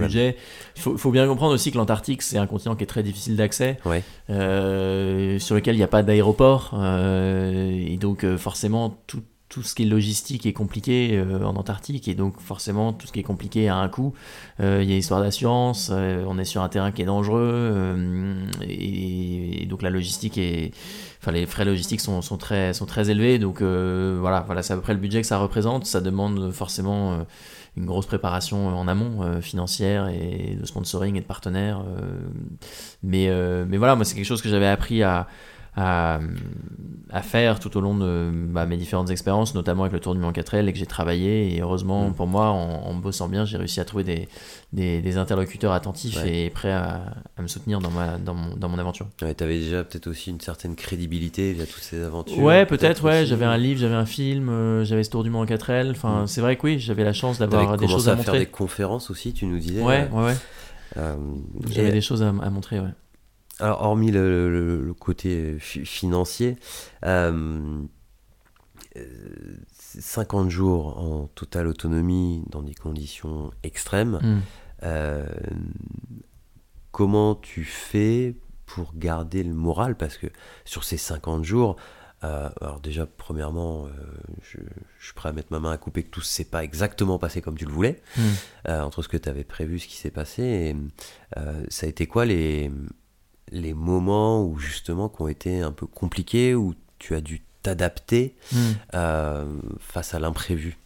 Il faut, faut bien comprendre aussi que l'Antarctique, c'est un continent qui est très difficile d'accès,
Ouais.
euh, sur lequel il n'y a pas d'aéroport, euh, et donc euh, forcément tout, tout ce qui est logistique est compliqué euh, en Antarctique, et donc forcément tout ce qui est compliqué a un coût. Euh, Il y a histoire d'assurance, euh, on est sur un terrain qui est dangereux, euh, et, et donc la logistique est, enfin les frais logistiques sont, sont très sont très élevés, donc euh, voilà, voilà c'est à peu près le budget que ça représente. Ça demande forcément une grosse préparation en amont, euh, financière et de sponsoring et de partenaires. euh, mais euh, mais voilà, moi c'est quelque chose que j'avais appris à à, à faire tout au long de bah, mes différentes expériences, notamment avec le Tour du Mont 4L et que j'ai travaillé. Et heureusement
Mm.
pour moi, en, en bossant bien, j'ai réussi à trouver des, des, des interlocuteurs attentifs
Ouais.
et prêts à, à me soutenir dans, ma, dans, mon, dans mon aventure.
Ouais, t'avais déjà peut-être aussi une certaine crédibilité via toutes ces aventures.
Ouais, peut-être, ouais.
aussi.
J'avais un livre, j'avais un film, euh, j'avais ce Tour du Mont 4L. Enfin,
Mm.
c'est vrai que oui, j'avais la chance d'avoir des choses à,
à faire
montrer.
des conférences aussi, tu nous disais.
Ouais,
euh,
ouais, ouais.
euh,
J'avais
et-
des choses à, à montrer, ouais.
Alors, hormis le, le- le côté fi- financier, euh, euh, 50 jours en totale autonomie dans des conditions extrêmes,
Mm.
euh, comment tu fais pour garder le moral? Parce que sur ces 50 jours, euh, alors déjà, premièrement, euh, je, je suis prêt à mettre ma main à couper que tout s'est pas exactement passé comme tu le voulais,
Mm.
euh, entre ce que tu avais prévu, ce qui s'est passé. Et, euh, ça a été quoi les, les moments où justement qui ont été un peu compliqués, où tu as dû t'adapter
Mm.
euh, face à l'imprévu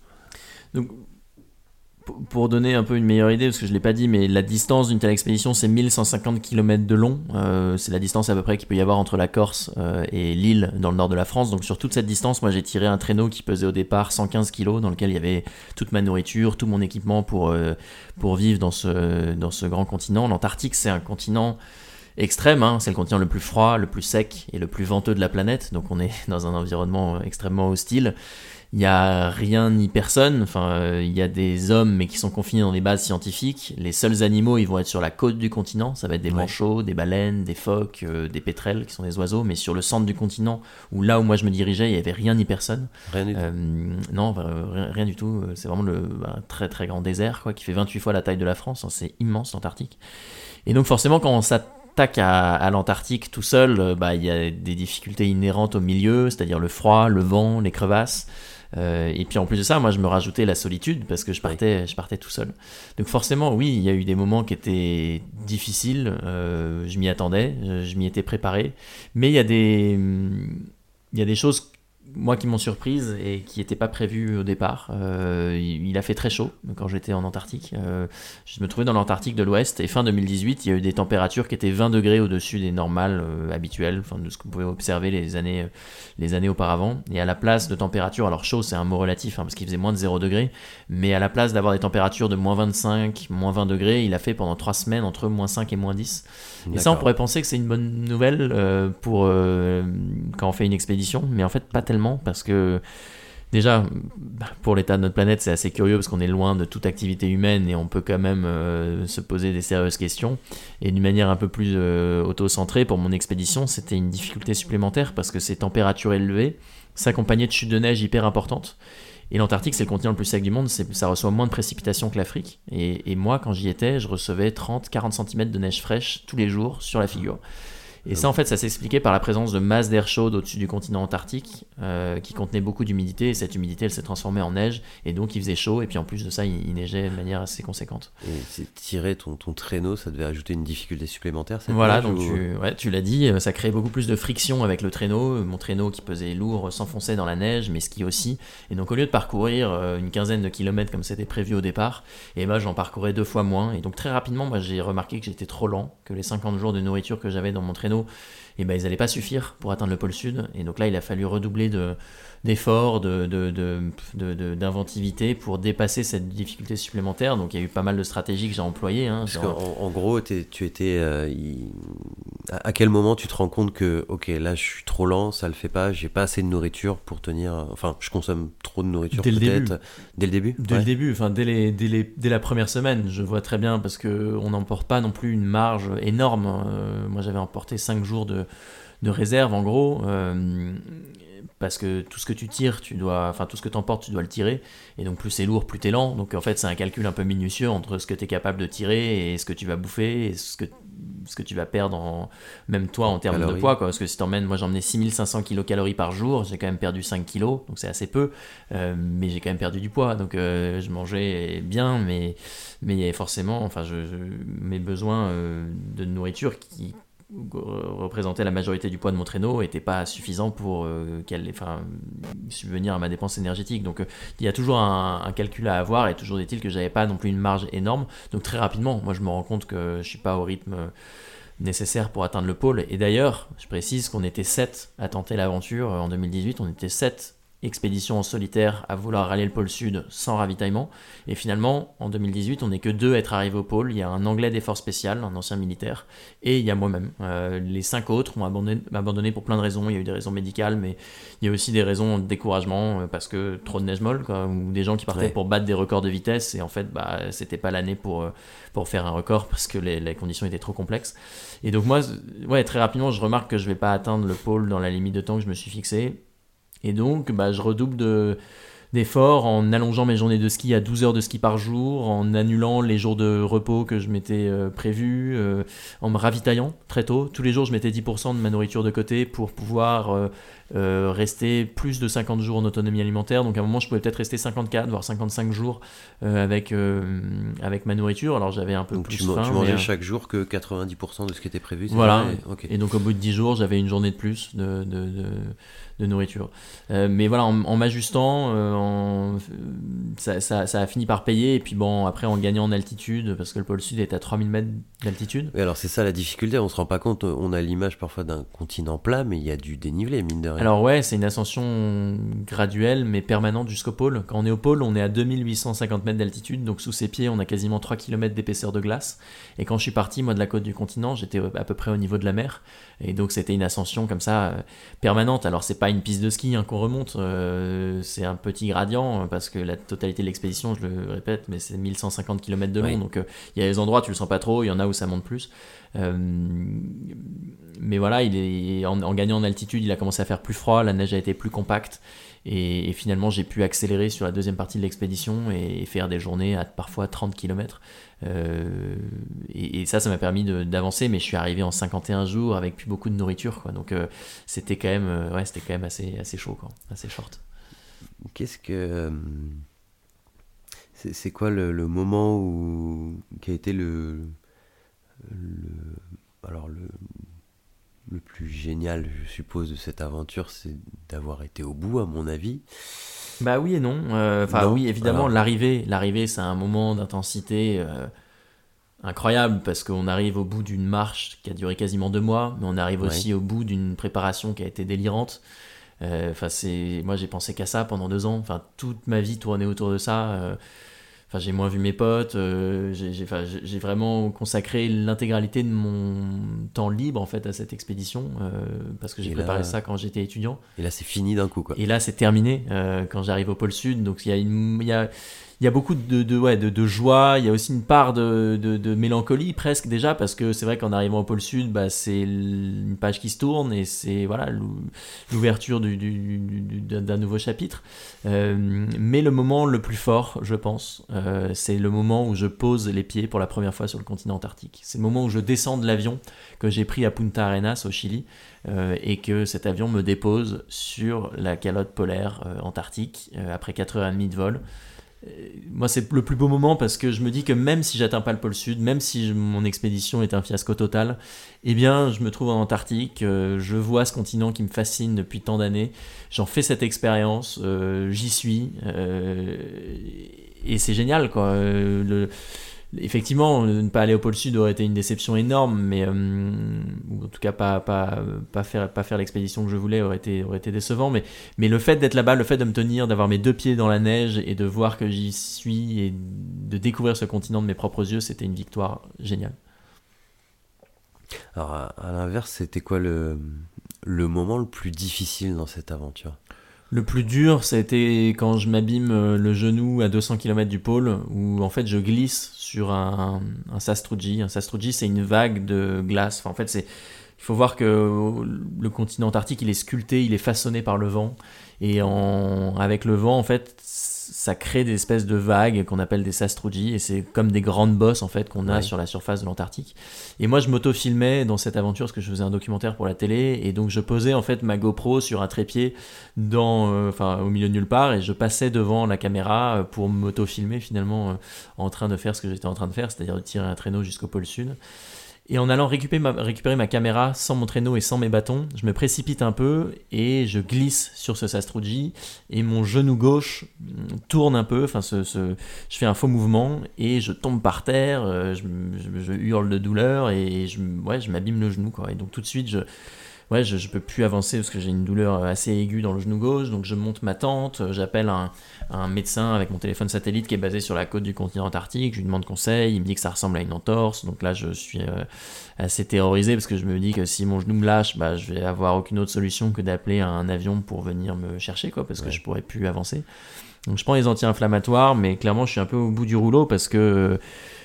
Donc, pour- pour donner un peu une meilleure idée, parce que je ne l'ai pas dit, mais la distance d'une telle expédition, c'est 1150 km de long. Euh, c'est la distance à peu près qu'il peut y avoir entre la Corse euh, et l'île dans le nord de la France. Donc sur toute cette distance, moi j'ai tiré un traîneau qui pesait au départ 115 kg, dans lequel il y avait toute ma nourriture, tout mon équipement pour, euh, pour vivre dans ce, dans ce grand continent. L'Antarctique, c'est un continent extrême, hein, c'est le continent le plus froid, le plus sec et le plus venteux de la planète, donc on est dans un environnement extrêmement hostile. Il n'y a rien ni personne, enfin, euh, il y a des hommes mais qui sont confinés dans des bases scientifiques. Les seuls animaux, ils vont être sur la côte du continent, ça va être des manchots, des baleines, des phoques, euh, des pétrels qui sont des oiseaux, mais sur le centre du continent, où là où moi je me dirigeais, il n'y avait rien ni personne.
Rien du tout. Euh,
non, rien, du tout. C'est vraiment le bah, très très grand désert, quoi, qui fait 28 fois la taille de la France. Hein, c'est immense l'Antarctique. Et donc forcément, quand on s'attaque à, l'Antarctique tout seul, bah, il y a des difficultés inhérentes au milieu, c'est-à-dire le froid, le vent, les crevasses. Euh, et puis en plus de ça, moi je me rajoutais la solitude parce que je partais, je partais tout seul. Donc forcément, oui, il y a eu des moments qui étaient difficiles. Euh, je m'y attendais, je, m'y étais préparé. Mais il y a des, il y a des choses moi qui m'ont surprise et qui n'était pas prévu au départ. Euh, il, a fait très chaud quand j'étais en Antarctique. Euh, je me trouvais dans l'Antarctique de l'Ouest et fin 2018, il y a eu des températures qui étaient 20 degrés au-dessus des normales euh, habituelles, de ce qu'on pouvait observer les années, les années auparavant. Et à la place de température, alors chaud c'est un mot relatif hein, parce qu'il faisait moins de 0 degrés, mais à la place d'avoir des températures de moins 25, moins 20 degrés, il a fait pendant 3 semaines entre moins 5 et moins 10. Et ça, on pourrait penser que c'est une bonne nouvelle pour quand on fait une expédition, mais en fait pas tellement parce que déjà, pour l'état de notre planète, c'est assez curieux parce qu'on est loin de toute activité humaine et on peut quand même euh, se poser des sérieuses questions. Et d'une manière un peu plus euh, auto-centrée, pour mon expédition, c'était une difficulté supplémentaire parce que ces températures élevées s'accompagnaient de chutes de neige hyper importantes. Et l'Antarctique, c'est le continent le plus sec du monde, ça reçoit moins de précipitations que l'Afrique. Et, moi, quand j'y étais, je recevais 30-40 cm de neige fraîche tous les jours sur la figure. Et ça, en fait, ça s'expliquait par la présence de masses d'air chaude au-dessus du continent antarctique euh, qui contenait beaucoup d'humidité. Et cette humidité, elle s'est transformée en neige. Et donc, il faisait chaud. Et puis, en plus de ça, il, neigeait de manière assez conséquente.
Et tirer ton, ton, traîneau, ça devait ajouter une difficulté supplémentaire cette
Voilà, donc tu, ouais, tu l'as dit, euh, ça créait beaucoup plus de friction avec le traîneau. Mon traîneau qui pesait lourd s'enfonçait dans la neige, mais ski aussi. Et donc, au lieu de parcourir euh, une quinzaine de kilomètres comme c'était prévu au départ, et eh ben, j'en parcourais deux fois moins. Et donc, très rapidement, moi, j'ai remarqué que j'étais trop lent, que les 50 jours de nourriture que j'avais dans mon traîneau, et ben ils n'allaient pas suffire pour atteindre le pôle sud. Et donc là, il a fallu redoubler de, d'efforts, de, d'inventivité pour dépasser cette difficulté supplémentaire. Donc il y a eu pas mal de stratégies que j'ai employées. Hein,
Parce en, gros, tu étais. Euh, à quel moment tu te rends compte que, ok, là je suis trop lent, ça le fait pas, j'ai pas assez de nourriture pour tenir. Enfin, je consomme trop de nourriture peut-être. Dès le début
Dès le début, enfin, dès, les, dès, dès, la première semaine, je vois très bien parce qu'on n'emporte pas non plus une marge énorme. Euh, moi j'avais emporté 5 jours de de réserve en gros. Euh, parce que tout ce que tu tires, tu dois, enfin tout ce que tu emportes, tu dois le tirer, et donc plus c'est lourd, plus t'es lent. Donc en fait, c'est un calcul un peu minutieux entre ce que tu es capable de tirer et ce que tu vas bouffer et ce que, ce que tu vas perdre, en, même toi en termes de poids. Quoi. Parce que si t'emmènes, moi j'emmenais 6500 kcal par jour, j'ai quand même perdu 5 kg, donc c'est assez peu, euh, mais j'ai quand même perdu du poids. Donc euh, je mangeais bien, mais, mais il y avait forcément, enfin, je, mes besoins de nourriture qui représenter la majorité du poids de mon traîneau n'était pas suffisant pour euh, qu'elle, subvenir à ma dépense énergétique. Donc euh, il y a toujours un, calcul à avoir et toujours est-il que j'avais pas non plus une marge énorme. Donc très rapidement, moi je me rends compte que je suis pas au rythme nécessaire pour atteindre le pôle. Et d'ailleurs, je précise qu'on était 7 à tenter l'aventure en 2018, on était 7 expédition en solitaire à vouloir rallier le pôle sud sans ravitaillement. Et finalement, en 2018, on n'est que deux à être arrivés au pôle. Il y a un anglais des forces spéciales, un ancien militaire, et il y a moi-même. Euh, les cinq autres ont abandonné, abandonné, pour plein de raisons. Il y a eu des raisons médicales, mais il y a aussi des raisons de découragement, euh, parce que trop de neige molle, ou des gens qui partaient pour battre des records de vitesse, et en fait, bah, c'était pas l'année pour, euh, pour faire un record, parce que les, les, conditions étaient trop complexes. Et donc moi, ouais, très rapidement, je remarque que je vais pas atteindre le pôle dans la limite de temps que je me suis fixé et donc, bah, je redouble de, d'efforts en allongeant mes journées de ski à 12 heures de ski par jour, en annulant les jours de repos que je m'étais euh, prévu, euh, en me ravitaillant très tôt. Tous les jours, je mettais 10% de ma nourriture de côté pour pouvoir euh, rester plus de 50 jours en autonomie alimentaire. Donc à un moment, je pouvais peut-être rester 54, voire 55 jours avec, avec ma nourriture. Alors j'avais un peu plus
tu,
faim.
Tu mangeais chaque jour que 90% de ce qui était prévu
Voilà. Et donc au bout de 10 jours, j'avais une journée de plus de, de, de, de nourriture. mais voilà, en, m'ajustant, ça, ça- ça a fini par payer. Et puis bon, après, en gagnant en altitude, parce que le pôle sud est à 3000 mètres d'altitude.
Oui, alors c'est ça la difficulté, on se rend pas compte, on a l'image parfois d'un continent plat, mais il y a du dénivelé, mine de rien.
Alors ouais, c'est une ascension graduelle mais permanente jusqu'au pôle. Quand on est au pôle, on est à 2850 mètres d'altitude, donc sous ses pieds, on a quasiment 3 km d'épaisseur de glace. Et quand je suis parti, moi, de la côte du continent, j'étais à peu près au niveau de la mer. Et donc c'était une ascension comme ça, euh, permanente. Alors c'est pas une piste de ski hein, qu'on remonte, euh, c'est un petit gradient, euh, parce que la totalité de l'expédition, je le répète, mais c'est 1150 km de long. Donc euh, il y a des endroits, tu le sens pas trop, il y en a où ça monte plus. Euh, mais voilà, il est, en, en gagnant en altitude, il a commencé à faire plus froid, la neige a été plus compacte. Et, et finalement, j'ai pu accélérer sur la deuxième partie de l'expédition et, et faire des journées à parfois 30 km. et, et ça, ça m'a permis d'avancer, mais je suis arrivé en 51 jours avec plus beaucoup de nourriture. Quoi. Donc euh, c'était quand même, euh, ouais, c'était quand même assez, assez chaud, quoi, assez short.
Qu'est-ce que. euh, c'est quoi le, le moment où. qui a été le. Le alors, le. Le plus génial, je suppose, de cette aventure, c'est d'avoir été au bout, à mon avis.
Bah oui et non. Euh, Enfin oui, évidemment,
alors.
l'arrivée, l'arrivée, c'est un moment d'intensité euh, incroyable parce qu'on arrive au bout d'une marche qui a duré quasiment deux mois, mais on arrive
Ouais.
aussi au bout d'une préparation qui a été délirante. Euh, Enfin, c'est, moi j'ai pensé qu'à ça pendant deux ans. Enfin, toute ma vie tournait autour de ça. Enfin, j'ai moins vu mes potes. euh, j'ai, vraiment consacré l'intégralité de mon temps libre en fait à cette expédition euh, parce que j'ai préparé
là-
ça quand j'étais étudiant.
Et là, c'est fini d'un coup, quoi.
Et là, c'est terminé euh, quand j'arrive au pôle sud. Donc, il y a, une, il y a, il y a beaucoup de, de, ouais, de, de joie. Il y a aussi une part de, de, mélancolie presque déjà, parce que c'est vrai qu'en arrivant au pôle sud, bah, c'est une page qui se tourne et c'est voilà l'ou- l'ouverture du, du- d'un nouveau chapitre. Euh, mais le moment le plus fort, je pense, euh, c'est le moment où je pose les pieds pour la première fois sur le continent antarctique. C'est le moment où je descends de l'avion que j'ai pris à Punta Arenas au Chili euh, et que cet avion me dépose sur la calotte polaire antarctique après 4h30 de vol. Euh, Moi, c'est le plus beau moment parce que je me dis que même si j'atteins pas le pôle sud, même si mon expédition est un fiasco total, eh bien, je me trouve en Antarctique, euh, je vois ce continent qui me fascine depuis tant d'années, j'en fais cette expérience, euh, j'y suis, et c'est génial, quoi. Le- Effectivement, ne pas aller au pôle sud aurait été une déception énorme, mais euh, ou en tout cas pas, pas, pas faire, pas l'expédition que je voulais aurait été, décevant. Mais, le fait d'être là-bas, le fait de me tenir, d'avoir mes deux pieds dans la neige et de voir que j'y suis et de découvrir ce continent de mes propres yeux, c'était une victoire géniale.
Alors, à, l'inverse, c'était quoi le moment le plus difficile dans cette aventure?
Le plus dur, ça a été quand je m'abîme euh, le genou à 200 km du pôle, où en fait je glisse sur un, un sastrugi. Un sastrugi, c'est une vague de glace. En fait, c'est il faut voir que le continent antarctique, il est sculpté, il est façonné par le vent. Et avec le vent, en fait, ça crée des espèces de vagues qu'on appelle des sastrugi. Et c'est comme des grandes bosses, en fait, qu'on a
Ouais.
sur la surface de l'Antarctique. Et moi, je m'auto-filmais dans cette aventure parce que je faisais un documentaire pour la télé. Et donc, je posais, en fait, ma GoPro sur un trépied dans, euh, au milieu de nulle part. Et je passais devant la caméra euh, pour m'auto-filmer, finalement, euh, en train de faire ce que j'étais en train de faire, c'est-à-dire de tirer un traîneau jusqu'au pôle sud. Et en allant récupérer ma, caméra sans mon traîneau et sans mes bâtons, je me précipite un peu et je glisse sur ce Sastrugi et mon genou gauche mm, tourne un peu, enfin je fais un faux mouvement et je tombe par terre, euh, je, hurle de douleur et je m'abîme le genou quoi. Et donc tout de suite je, ouais, je, je peux plus avancer parce que j'ai une douleur assez aiguë dans le genou gauche, donc je monte ma tente, euh, j'appelle un, un médecin avec mon téléphone satellite qui est basé sur la côte du continent antarctique, je lui demande conseil, il me dit que ça ressemble à une entorse, donc là je suis euh, assez terrorisé parce que je me dis que si mon genou me lâche, bah, je vais avoir aucune autre solution que d'appeler un avion pour venir me chercher, quoi, parce que je pourrais plus avancer. Donc je prends les anti-inflammatoires, mais clairement je suis un peu au bout du rouleau parce que euh,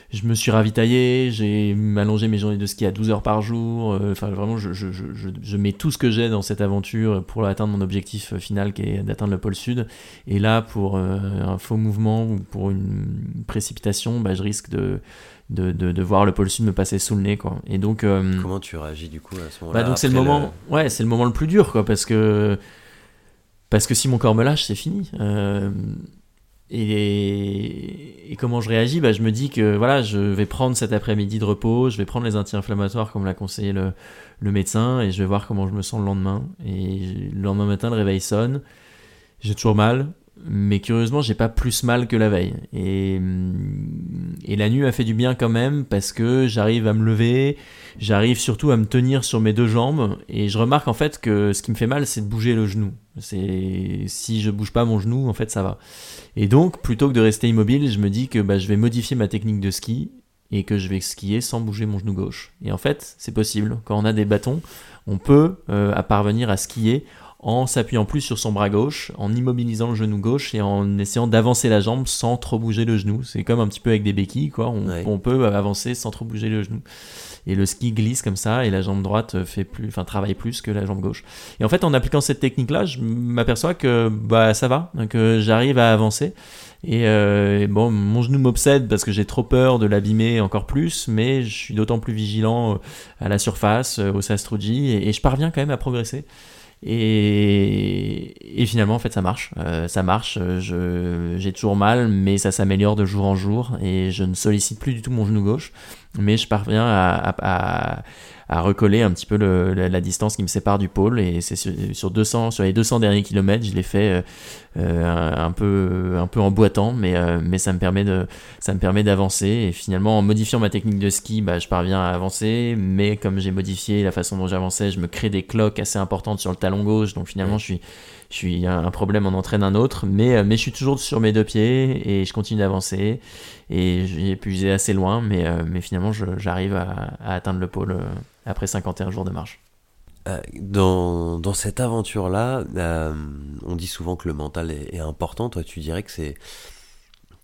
je me suis ravitaillé, j'ai allongé mes journées de ski à 12 heures par jour. euh, Enfin, vraiment, je, je, je, je- je mets tout ce que j'ai dans cette aventure pour atteindre mon objectif euh, final qui est d'atteindre le pôle sud. Et là, pour euh, un faux mouvement ou pour une précipitation, bah, je risque de, de, de, de voir le pôle sud me passer sous le nez. Quoi. Et donc, euh,
Comment tu réagis du coup à ce moment-là
bah donc c'est le moment, ouais, c'est le moment le plus dur, quoi, parce que parce que si mon corps me lâche, c'est fini. Euh, et, et comment je réagis? Bah, Je me dis que voilà, je vais prendre cet après-midi de repos, je vais prendre les anti-inflammatoires comme l'a conseillé le, le médecin, et je vais voir comment je me sens le lendemain. Et le lendemain matin, le réveil sonne, j'ai toujours mal, mais curieusement, j'ai pas plus mal que la veille. Et, et la nuit m'a fait du bien quand même parce que j'arrive à me lever, j'arrive surtout à me tenir sur mes deux jambes et je remarque en fait que ce qui me fait mal, c'est de bouger le genou. C'est si je bouge pas mon genou, en fait, ça va. Et donc, plutôt que de rester immobile, je me dis que bah, je vais modifier ma technique de ski et que je vais skier sans bouger mon genou gauche. Et en fait, c'est possible. Quand on a des bâtons, on peut euh, parvenir à skier en s'appuyant plus sur son bras gauche, en immobilisant le genou gauche et en essayant d'avancer la jambe sans trop bouger le genou. C'est comme un petit peu avec des béquilles, quoi. On, peut avancer sans trop bouger le genou. Et le ski glisse comme ça et la jambe droite fait plus, enfin travaille plus que la jambe gauche. Et en fait, en appliquant cette technique-là, je m'aperçois que bah ça va, que j'arrive à avancer. Euh, et, bon, mon genou m'obsède parce que j'ai trop peur de l'abîmer encore plus, mais je suis d'autant plus vigilant euh, à la surface, euh, au Sastrugi, et, et je parviens quand même à progresser. Et, et, finalement, en fait, ça marche. Euh, ça marche. J'ai toujours mal, mais ça s'améliore de jour en jour. Et je ne sollicite plus du tout mon genou gauche. Mais je parviens à, à recoller un petit peu le, la, distance qui me sépare du pôle. Et c'est sur, sur, 200, sur les 200 derniers kilomètres, je l'ai fait euh, euh, un, peu, un peu en boitant, mais, euh, mais ça me permet de, ça me permet d'avancer. Et finalement, en modifiant ma technique de ski, bah, je parviens à avancer. Mais comme j'ai modifié la façon dont j'avançais, je me crée des cloques assez importantes sur le talon gauche. Donc finalement, je suis je suis un problème en entraîne un autre, mais, mais je suis toujours sur mes deux pieds et je continue d'avancer. Et j'ai épuisé assez loin, mais, mais finalement, j'arrive à, à, atteindre le pôle après 51 jours de marche.
Euh, dans, dans, cette aventure-là, euh, on dit souvent que le mental est, est important. Toi, tu dirais que c'est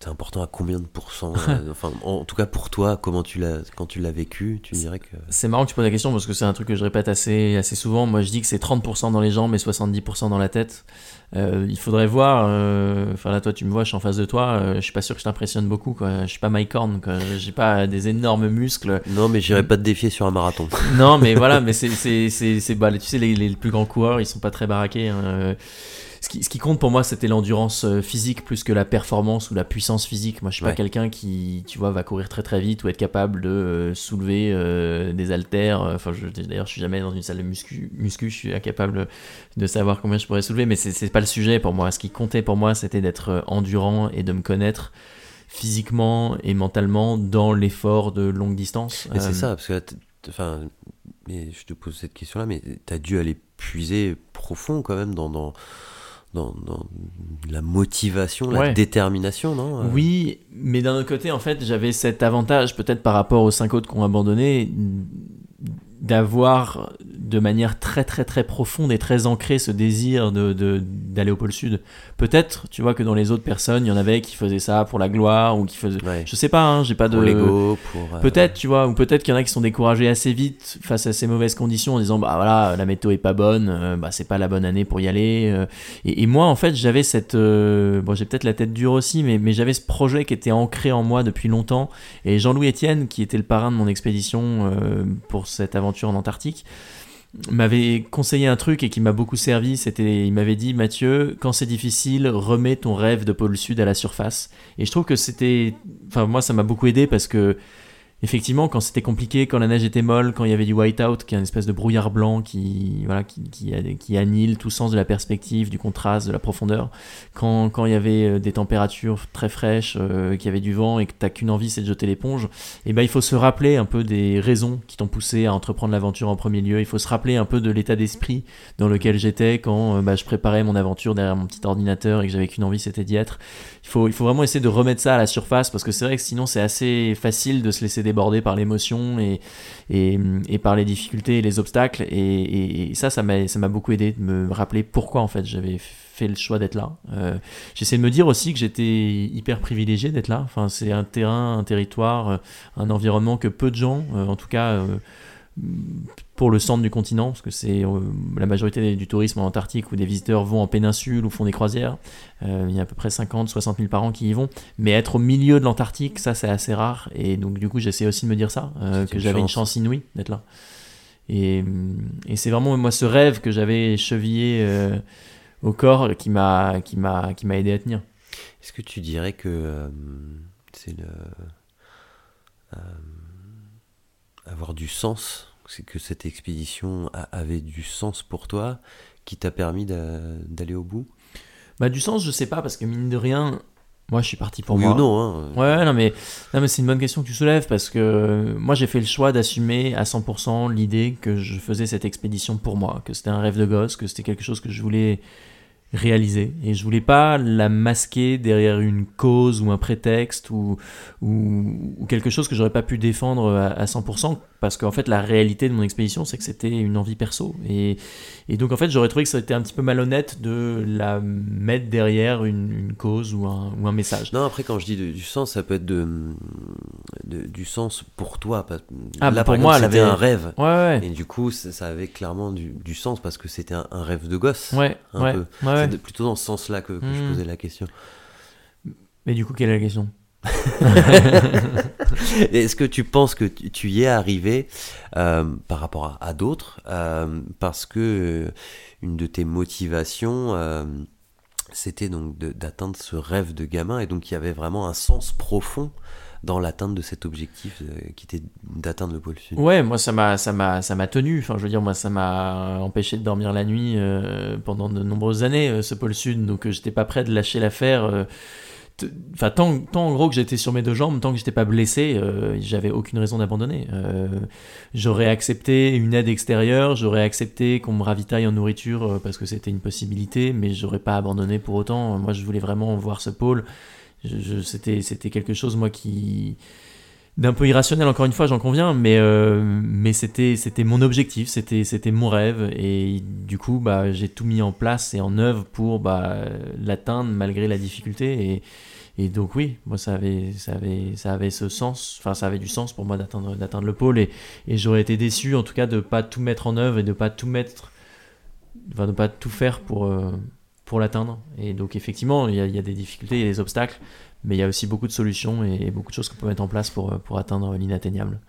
c'est important à combien de pourcents euh, Enfin, en tout cas pour toi, comment tu l'as quand tu l'as vécu, tu dirais que
c'est marrant que tu poses la question parce que c'est un truc que je répète assez assez souvent. Moi, je dis que c'est 30% dans les jambes et 70% dans la tête. Euh, il faudrait voir. Euh, enfin là, toi, tu me vois, je suis en face de toi. je suis pas sûr que je t'impressionne beaucoup. Quoi. Je suis pas Mike Horn. Quoi. J'ai pas des énormes muscles.
Non, mais j'irai pas te défier sur un marathon.
non, mais voilà, mais c'est c'est c'est bah, tu sais les, les, plus grands coureurs, ils sont pas très baraqués. Hein qui, ce qui compte pour moi, c'était l'endurance euh, physique plus que la performance ou la puissance physique. Moi, je suis pas quelqu'un qui, tu vois, va courir très très vite ou être capable de euh, soulever euh, des haltères. Enfin, d'ailleurs, je suis jamais dans une salle de muscu, muscu, je suis incapable de savoir combien je pourrais soulever, mais c'est pas le sujet pour moi. Ce qui comptait pour moi, c'était d'être endurant et de me connaître physiquement et mentalement dans l'effort de longue distance.
Et c'est ça, parce que, enfin, je te pose cette question-là, mais tu as dû aller puiser profond quand même dans, dans dans, la motivation, la détermination, non
euh? Oui, mais d'un autre côté, en fait, j'avais cet avantage, peut-être par rapport aux cinq autres qui ont abandonné, d'avoir de manière très très très profonde et très ancrée ce désir de d'aller au pôle sud. Peut-être, tu vois que dans les autres personnes, il y en avait qui faisaient ça pour la gloire ou qui faisaient je sais pas, hein, j'ai pas de
l'ego, pour
euh, Peut-être, tu vois, ou peut-être qu'il y en a qui sont découragés assez vite face à ces mauvaises conditions en disant bah voilà, la météo est pas bonne, euh, bah c'est pas la bonne année pour y aller euh. et, moi en fait, j'avais cette bon, j'ai peut-être la tête dure aussi mais mais j'avais ce projet qui était ancré en moi depuis longtemps et Jean-Louis Etienne qui était le parrain de mon expédition pour cette aventure en Antarctique, m'avait conseillé un truc et qui m'a beaucoup servi. C'était, il m'avait dit, Mathieu, quand c'est difficile, remets ton rêve de pôle sud à la surface. Et je trouve que c'était, enfin moi ça m'a beaucoup aidé parce que effectivement, quand c'était compliqué, quand la neige était molle, quand il y avait du white-out, qui est une espèce de brouillard blanc qui, voilà, qui, qui, qui, annule tout sens de la perspective, du contraste, de la profondeur, quand, quand il y avait euh, des températures très fraîches, euh, qu'il y avait du vent et que t'as qu'une envie, c'est de jeter l'éponge, et eh ben il faut se rappeler un peu des raisons qui t'ont poussé à entreprendre l'aventure en premier lieu. Il faut se rappeler un peu de l'état d'esprit dans lequel j'étais quand euh, bah, je préparais mon aventure derrière mon petit ordinateur et que j'avais qu'une envie, c'était d'y être. Il faut, il faut vraiment essayer de remettre ça à la surface parce que c'est vrai que sinon c'est assez facile de se laisser débordé par l'émotion et, et, par les difficultés et les obstacles. Et, ça, ça m'a beaucoup aidé de me rappeler pourquoi en fait j'avais fait le choix d'être là. Euh, J'essaie de me dire aussi que j'étais hyper privilégié d'être là. Enfin, c'est un terrain, un territoire, euh, un environnement que peu de gens, euh, en tout cas pour le centre du continent, parce que c'est euh, la majorité du tourisme en Antarctique où des visiteurs vont en péninsule ou font des croisières. Euh, il y a à peu près 50, 60 000 par an qui y vont. Mais être au milieu de l'Antarctique, ça c'est assez rare. Et donc du coup, j'essaie aussi de me dire ça, euh, que j'avais une chance inouïe d'être là. Et, et c'est vraiment moi ce rêve que j'avais chevillé au corps qui m'a qui m'a qui m'a aidé à tenir.
Est-ce que tu dirais que c'est le avoir du sens c'est que cette expédition avait du sens pour toi, qui t'a permis d'aller au bout?
Bah, du sens, je sais pas, parce que mine de rien, moi, je suis parti pour
oui
moi.
ou non hein.
Ouais, non, mais, non, mais c'est une bonne question que tu soulèves parce que moi, j'ai fait le choix d'assumer à 100% l'idée que je faisais cette expédition pour moi, que c'était un rêve de gosse, que c'était quelque chose que je voulais réaliser. Et je voulais pas la masquer derrière une cause ou un prétexte ou quelque chose que j'aurais pas pu défendre à, à 100% parce qu'en fait, la réalité de mon expédition, c'est que c'était une envie perso. Et, et donc, en fait, j'aurais trouvé que ça était un petit peu malhonnête de la mettre derrière une, une cause ou un, ou un message.
Non, après, quand je dis de- du sens, ça peut être de, de- du sens pour toi.
Ah,
Là,
pour
par
moi,
c'était
avait-
un rêve.
Ouais, ouais.
Et du coup, ça, ça avait clairement du, du sens parce que c'était un, un rêve de gosse.
Ouais,
un
ouais,
peu.
ouais,
C'est plutôt dans ce sens-là que, que je
Hmm.
posais la question.
Mais du coup, quelle est la question?
Est-ce que tu penses que tu, y es arrivé euh, par rapport à, d'autres euh, parce que euh, une de tes motivations c'était donc d'atteindre ce rêve de gamin et donc il y avait vraiment un sens profond dans l'atteinte de cet objectif qui était d'atteindre le pôle sud?
Ouais, moi ça m'a ça m'a ça m'a tenu. Enfin, je veux dire, moi ça m'a empêché de dormir la nuit pendant de nombreuses années ce pôle sud. Donc j'étais pas prêt de lâcher l'affaire. Enfin, tant, tant en gros que j'étais sur mes deux jambes, tant que j'étais pas blessé, euh, j'avais aucune raison d'abandonner. Euh, j'aurais accepté une aide extérieure, j'aurais accepté qu'on me ravitaille en nourriture euh, parce que c'était une possibilité, mais j'aurais pas abandonné pour autant. Moi, je voulais vraiment voir ce pôle. C'était c'était quelque chose moi qui d'un peu irrationnel encore une fois j'en conviens mais euh, mais c'était c'était mon objectif c'était c'était mon rêve et du coup bah j'ai tout mis en place et en œuvre pour bah l'atteindre malgré la difficulté et et donc oui moi ça avait ça avait ça avait ce sens enfin ça avait du sens pour moi d'atteindre d'atteindre le pôle et et j'aurais été déçu en tout cas de pas tout mettre en œuvre et de pas tout mettre enfin de pas tout faire pour euh, pour l'atteindre. Et donc effectivement il y a, il y a des difficultés il y a des obstacles mais il y a aussi beaucoup de solutions et beaucoup de choses qu'on peut mettre en place pour, pour atteindre l'inatteignable.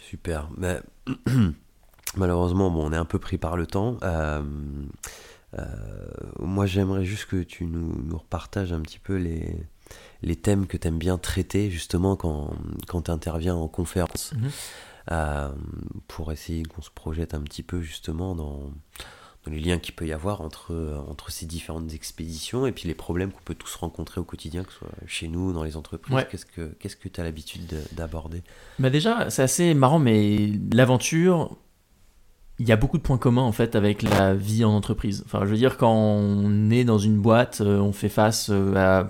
Super. Mais, malheureusement, bon, on est un peu pris par le temps. Euh, euh, moi, j'aimerais juste que tu nous, nous repartages un petit peu les, les thèmes que tu aimes bien traiter, justement, quand, quand tu interviens en conférence,
Mhm.
euh, pour essayer qu'on se projette un petit peu, justement, dans, dans les liens qu'il peut y avoir entre, entre ces différentes expéditions et puis les problèmes qu'on peut tous rencontrer au quotidien, que ce soit chez nous, dans les entreprises.
Ouais.
Qu'est-ce que qu'est-ce que tu as l'habitude de- d'aborder?
Bah déjà, c'est assez marrant, mais l'aventure, il y a beaucoup de points communs en fait avec la vie en entreprise. Enfin, je veux dire, quand on est dans une boîte, euh, on fait face euh, à.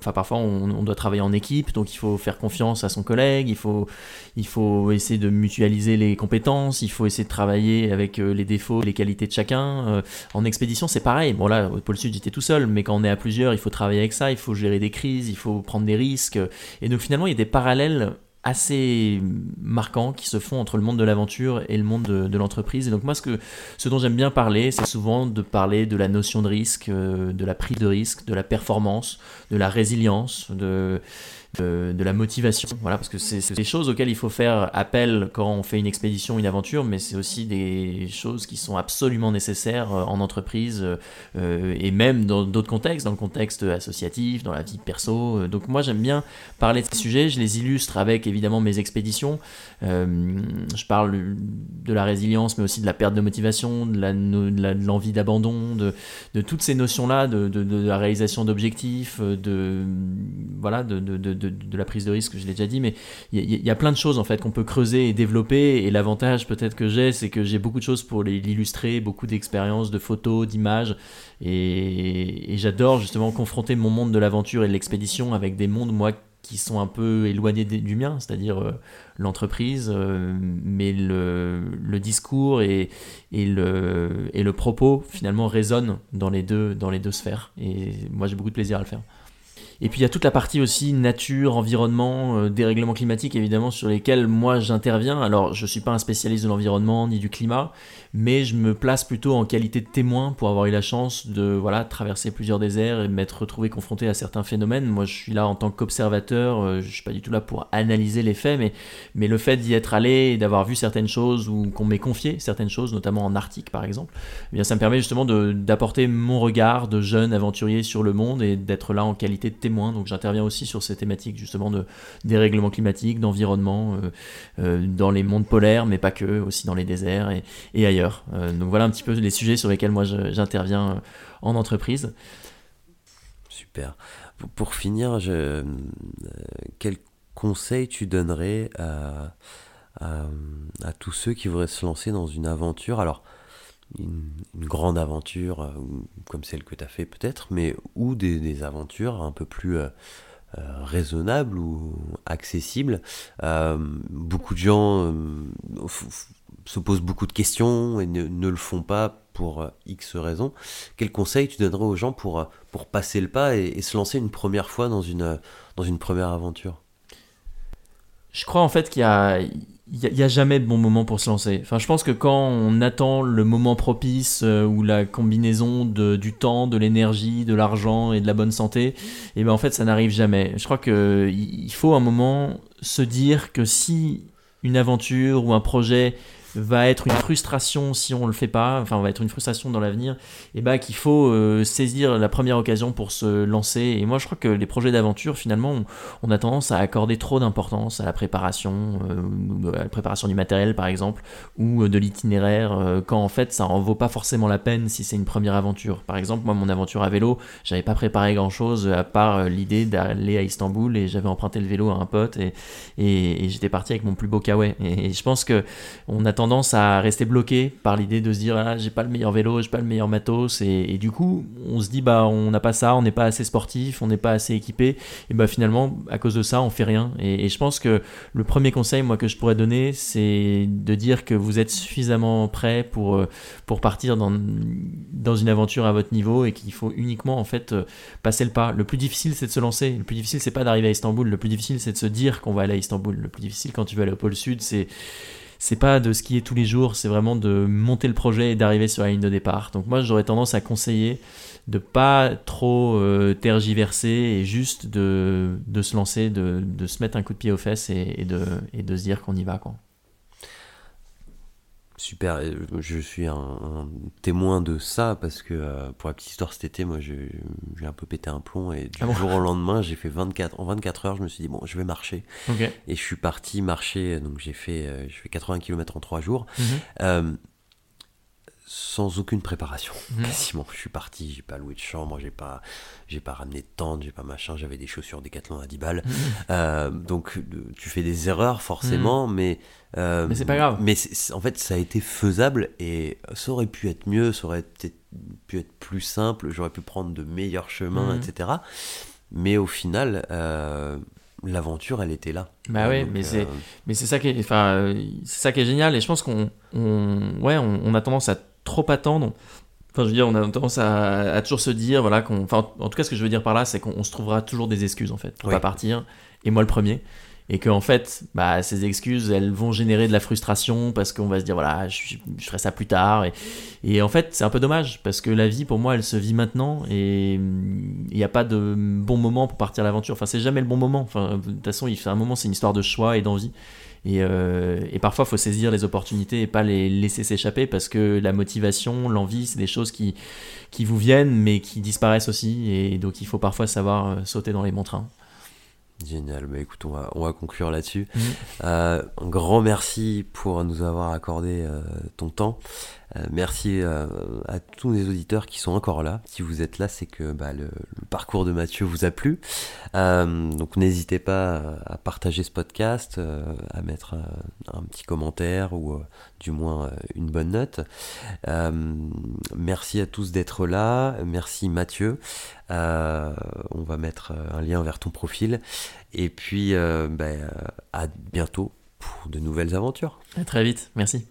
Enfin, parfois, on, doit travailler en équipe, donc il faut faire confiance à son collègue, il faut, il faut essayer de mutualiser les compétences, il faut essayer de travailler avec euh, les défauts, les qualités de chacun. En expédition, c'est pareil. Bon, là, au pôle Sud, j'étais tout seul, mais quand on est à plusieurs, il faut travailler avec ça, il faut gérer des crises, il faut prendre des risques. Et donc, finalement, il y a des parallèles assez marquants qui se font entre le monde de l'aventure et le monde de, de l'entreprise. Et donc moi, ce, que, ce dont j'aime bien parler, c'est souvent de parler de la notion de risque, euh, de la prise de risque, de la performance, de la résilience, de, de, la motivation. Voilà, parce que c'est des choses auxquelles il faut faire appel quand on fait une expédition, une aventure, mais c'est aussi des choses qui sont absolument nécessaires euh, en entreprise euh, et même dans d'autres contextes, dans le contexte associatif, dans la vie perso. Euh, Donc moi, j'aime bien parler de ces sujets, je les illustre avec évidemment mes expéditions. Euh, je parle de la résilience, mais aussi de la perte de motivation, de l'envie d'abandon, de, toutes ces notions-là, de, de- de la réalisation d'objectifs, de, voilà, de, de- la prise de risque, je l'ai déjà dit, mais il y, a- plein de choses en fait qu'on peut creuser et développer. Et l'avantage peut-être que j'ai, c'est que j'ai beaucoup de choses pour l'illustrer, beaucoup d'expériences, de photos, d'images. Et, j'adore justement confronter mon monde de l'aventure et de l'expédition avec des mondes, moi, qui sont un peu éloignés du mien, c'est-à-dire euh, l'entreprise, euh, mais le, discours et, et, le, et le propos finalement résonnent dans les deux, dans les deux sphères. Et moi j'ai beaucoup de plaisir à le faire. Et puis il y a toute la partie aussi nature, environnement, euh, dérèglement climatique évidemment sur lesquels moi j'interviens. Alors je suis pas un spécialiste de l'environnement ni du climat, mais je me place plutôt en qualité de témoin pour avoir eu la chance de voilà traverser plusieurs déserts et m'être retrouvé confronté à certains phénomènes. Moi je suis là en tant qu'observateur, euh, je suis pas du tout là pour analyser les faits, mais mais le fait d'y être allé et d'avoir vu certaines choses ou qu'on m'ait confié certaines choses, notamment en Arctique par exemple, eh bien ça me permet justement d'apporter mon regard de jeune aventurier sur le monde et d'être là en qualité de témoin donc j'interviens aussi sur ces thématiques justement de dérèglement climatique, d'environnement, dans les mondes polaires, mais pas que, aussi dans les déserts et, ailleurs. donc voilà un petit peu les sujets sur lesquels moi j'interviens en entreprise.
Super. Pour finir, quel conseil tu donnerais à, à, tous ceux qui voudraient se lancer dans une aventure? Alors, une, grande aventure euh, comme celle que tu as fait peut-être, mais ou des, aventures un peu plus euh, euh, raisonnables ou accessibles. beaucoup de gens se posent beaucoup de questions et ne, le font pas pour X raisons. Quel conseil tu donnerais aux gens pour, pour passer le pas et, se lancer une première fois dans une, dans une première aventure?
Je crois en fait qu'il y a, n'y a, jamais de bon moment pour se lancer. Enfin, je pense que quand on attend le moment propice euh, ou la combinaison de, du temps, de l'énergie, de l'argent et de la bonne santé, et eh ben en fait ça n'arrive jamais. Je crois que il faut un moment se dire que si une aventure ou un projet va être une frustration si on le fait pas, enfin va être une frustration dans l'avenir, et bah qu'il faut euh, saisir la première occasion pour se lancer. Et moi je crois que les projets d'aventure finalement on, a tendance à accorder trop d'importance à la préparation, euh, à la préparation du matériel par exemple, ou euh, de l'itinéraire, quand en fait ça en vaut pas forcément la peine si c'est une première aventure. Par exemple moi mon aventure à vélo, j'avais pas préparé grand chose à part l'idée d'aller à Istanbul et j'avais emprunté le vélo à un pote et, j'étais parti avec mon plus beau kawaii. Et, et je pense que on attend tendance à rester bloqué par l'idée de se dire ah, j'ai pas le meilleur vélo, j'ai pas le meilleur matos. Et, du coup on se dit bah on n'a pas ça, on n'est pas assez sportif, on n'est pas assez équipé. Et bah finalement à cause de ça on fait rien. Et, je pense que le premier conseil moi que je pourrais donner c'est de dire que vous êtes suffisamment prêt pour, euh, pour partir dans, dans une aventure à votre niveau et qu'il faut uniquement en fait euh, passer le pas. Le plus difficile c'est de se lancer, le plus difficile c'est pas d'arriver à Istanbul, le plus difficile c'est de se dire qu'on va aller à Istanbul, le plus difficile quand tu vas aller au pôle sud c'est c'est pas de skier tous les jours, c'est vraiment de monter le projet et d'arriver sur la ligne de départ. Donc moi j'aurais tendance à conseiller de pas trop euh, tergiverser et juste de, se lancer, de, se mettre un coup de pied aux fesses et, de, et de se dire qu'on y va. Quoi.
Super, je suis un, témoin de ça parce que euh, pour la petite histoire cet été, moi j'ai un peu pété un plomb et du ah jour au lendemain, j'ai fait 24, en 24 heures, je me suis dit bon, je vais marcher. Et je suis parti marcher, donc j'ai fait, euh, je fais 80 km en 3 jours. Mhm. Euh, sans aucune préparation, mhm. quasiment. Je suis parti, j'ai pas loué de chambre, j'ai pas, j'ai pas ramené de tente, j'ai pas machin, j'avais des chaussures Decathlon à 10 balles. Mhm. donc tu fais des erreurs forcément, mais
euh, mais c'est pas grave.
Mais en fait, ça a été faisable et ça aurait pu être mieux, ça aurait pu être plus simple, j'aurais pu prendre de meilleurs chemins, mhm. etc. Mais au final, euh, l'aventure, elle était là.
Bah oui, mais c'est euh, mais c'est ça qui est, enfin, c'est ça qui est génial et je pense qu'on, on, ouais, on, a tendance à trop attendre. Enfin, je veux dire, on a tendance à, toujours se dire, voilà, qu'on, enfin, en tout cas, ce que je veux dire par là, c'est qu'on se trouvera toujours des excuses en fait. On va partir. Et moi le premier. Et que en fait bah, ces excuses elles vont générer de la frustration parce qu'on va se dire voilà je, ferai ça plus tard. Et, et en fait c'est un peu dommage parce que la vie pour moi elle se vit maintenant et il n'y a pas de bon moment pour partir à l'aventure. Enfin c'est jamais le bon moment. Enfin de toute façon il fait un moment c'est une histoire de choix et d'envie et, euh, et, parfois, il faut saisir les opportunités et pas les laisser s'échapper parce que la motivation, l'envie, c'est des choses qui, qui vous viennent mais qui disparaissent aussi. Et donc, il faut parfois savoir euh, sauter dans les bons trains.
Génial, bah écoute, on va, on va conclure là-dessus. Mm. Euh, un grand merci pour nous avoir accordé euh, ton temps. Euh, merci euh, à tous les auditeurs qui sont encore là. Si vous êtes là, c'est que bah, le, parcours de Mathieu vous a plu. Euh, donc n'hésitez pas à partager ce podcast, à mettre un, petit commentaire ou du moins une bonne note. merci à tous d'être là. Merci Mathieu. on va mettre un lien vers ton profil. Et puis bah, à bientôt pour de nouvelles aventures.
À très vite. Merci.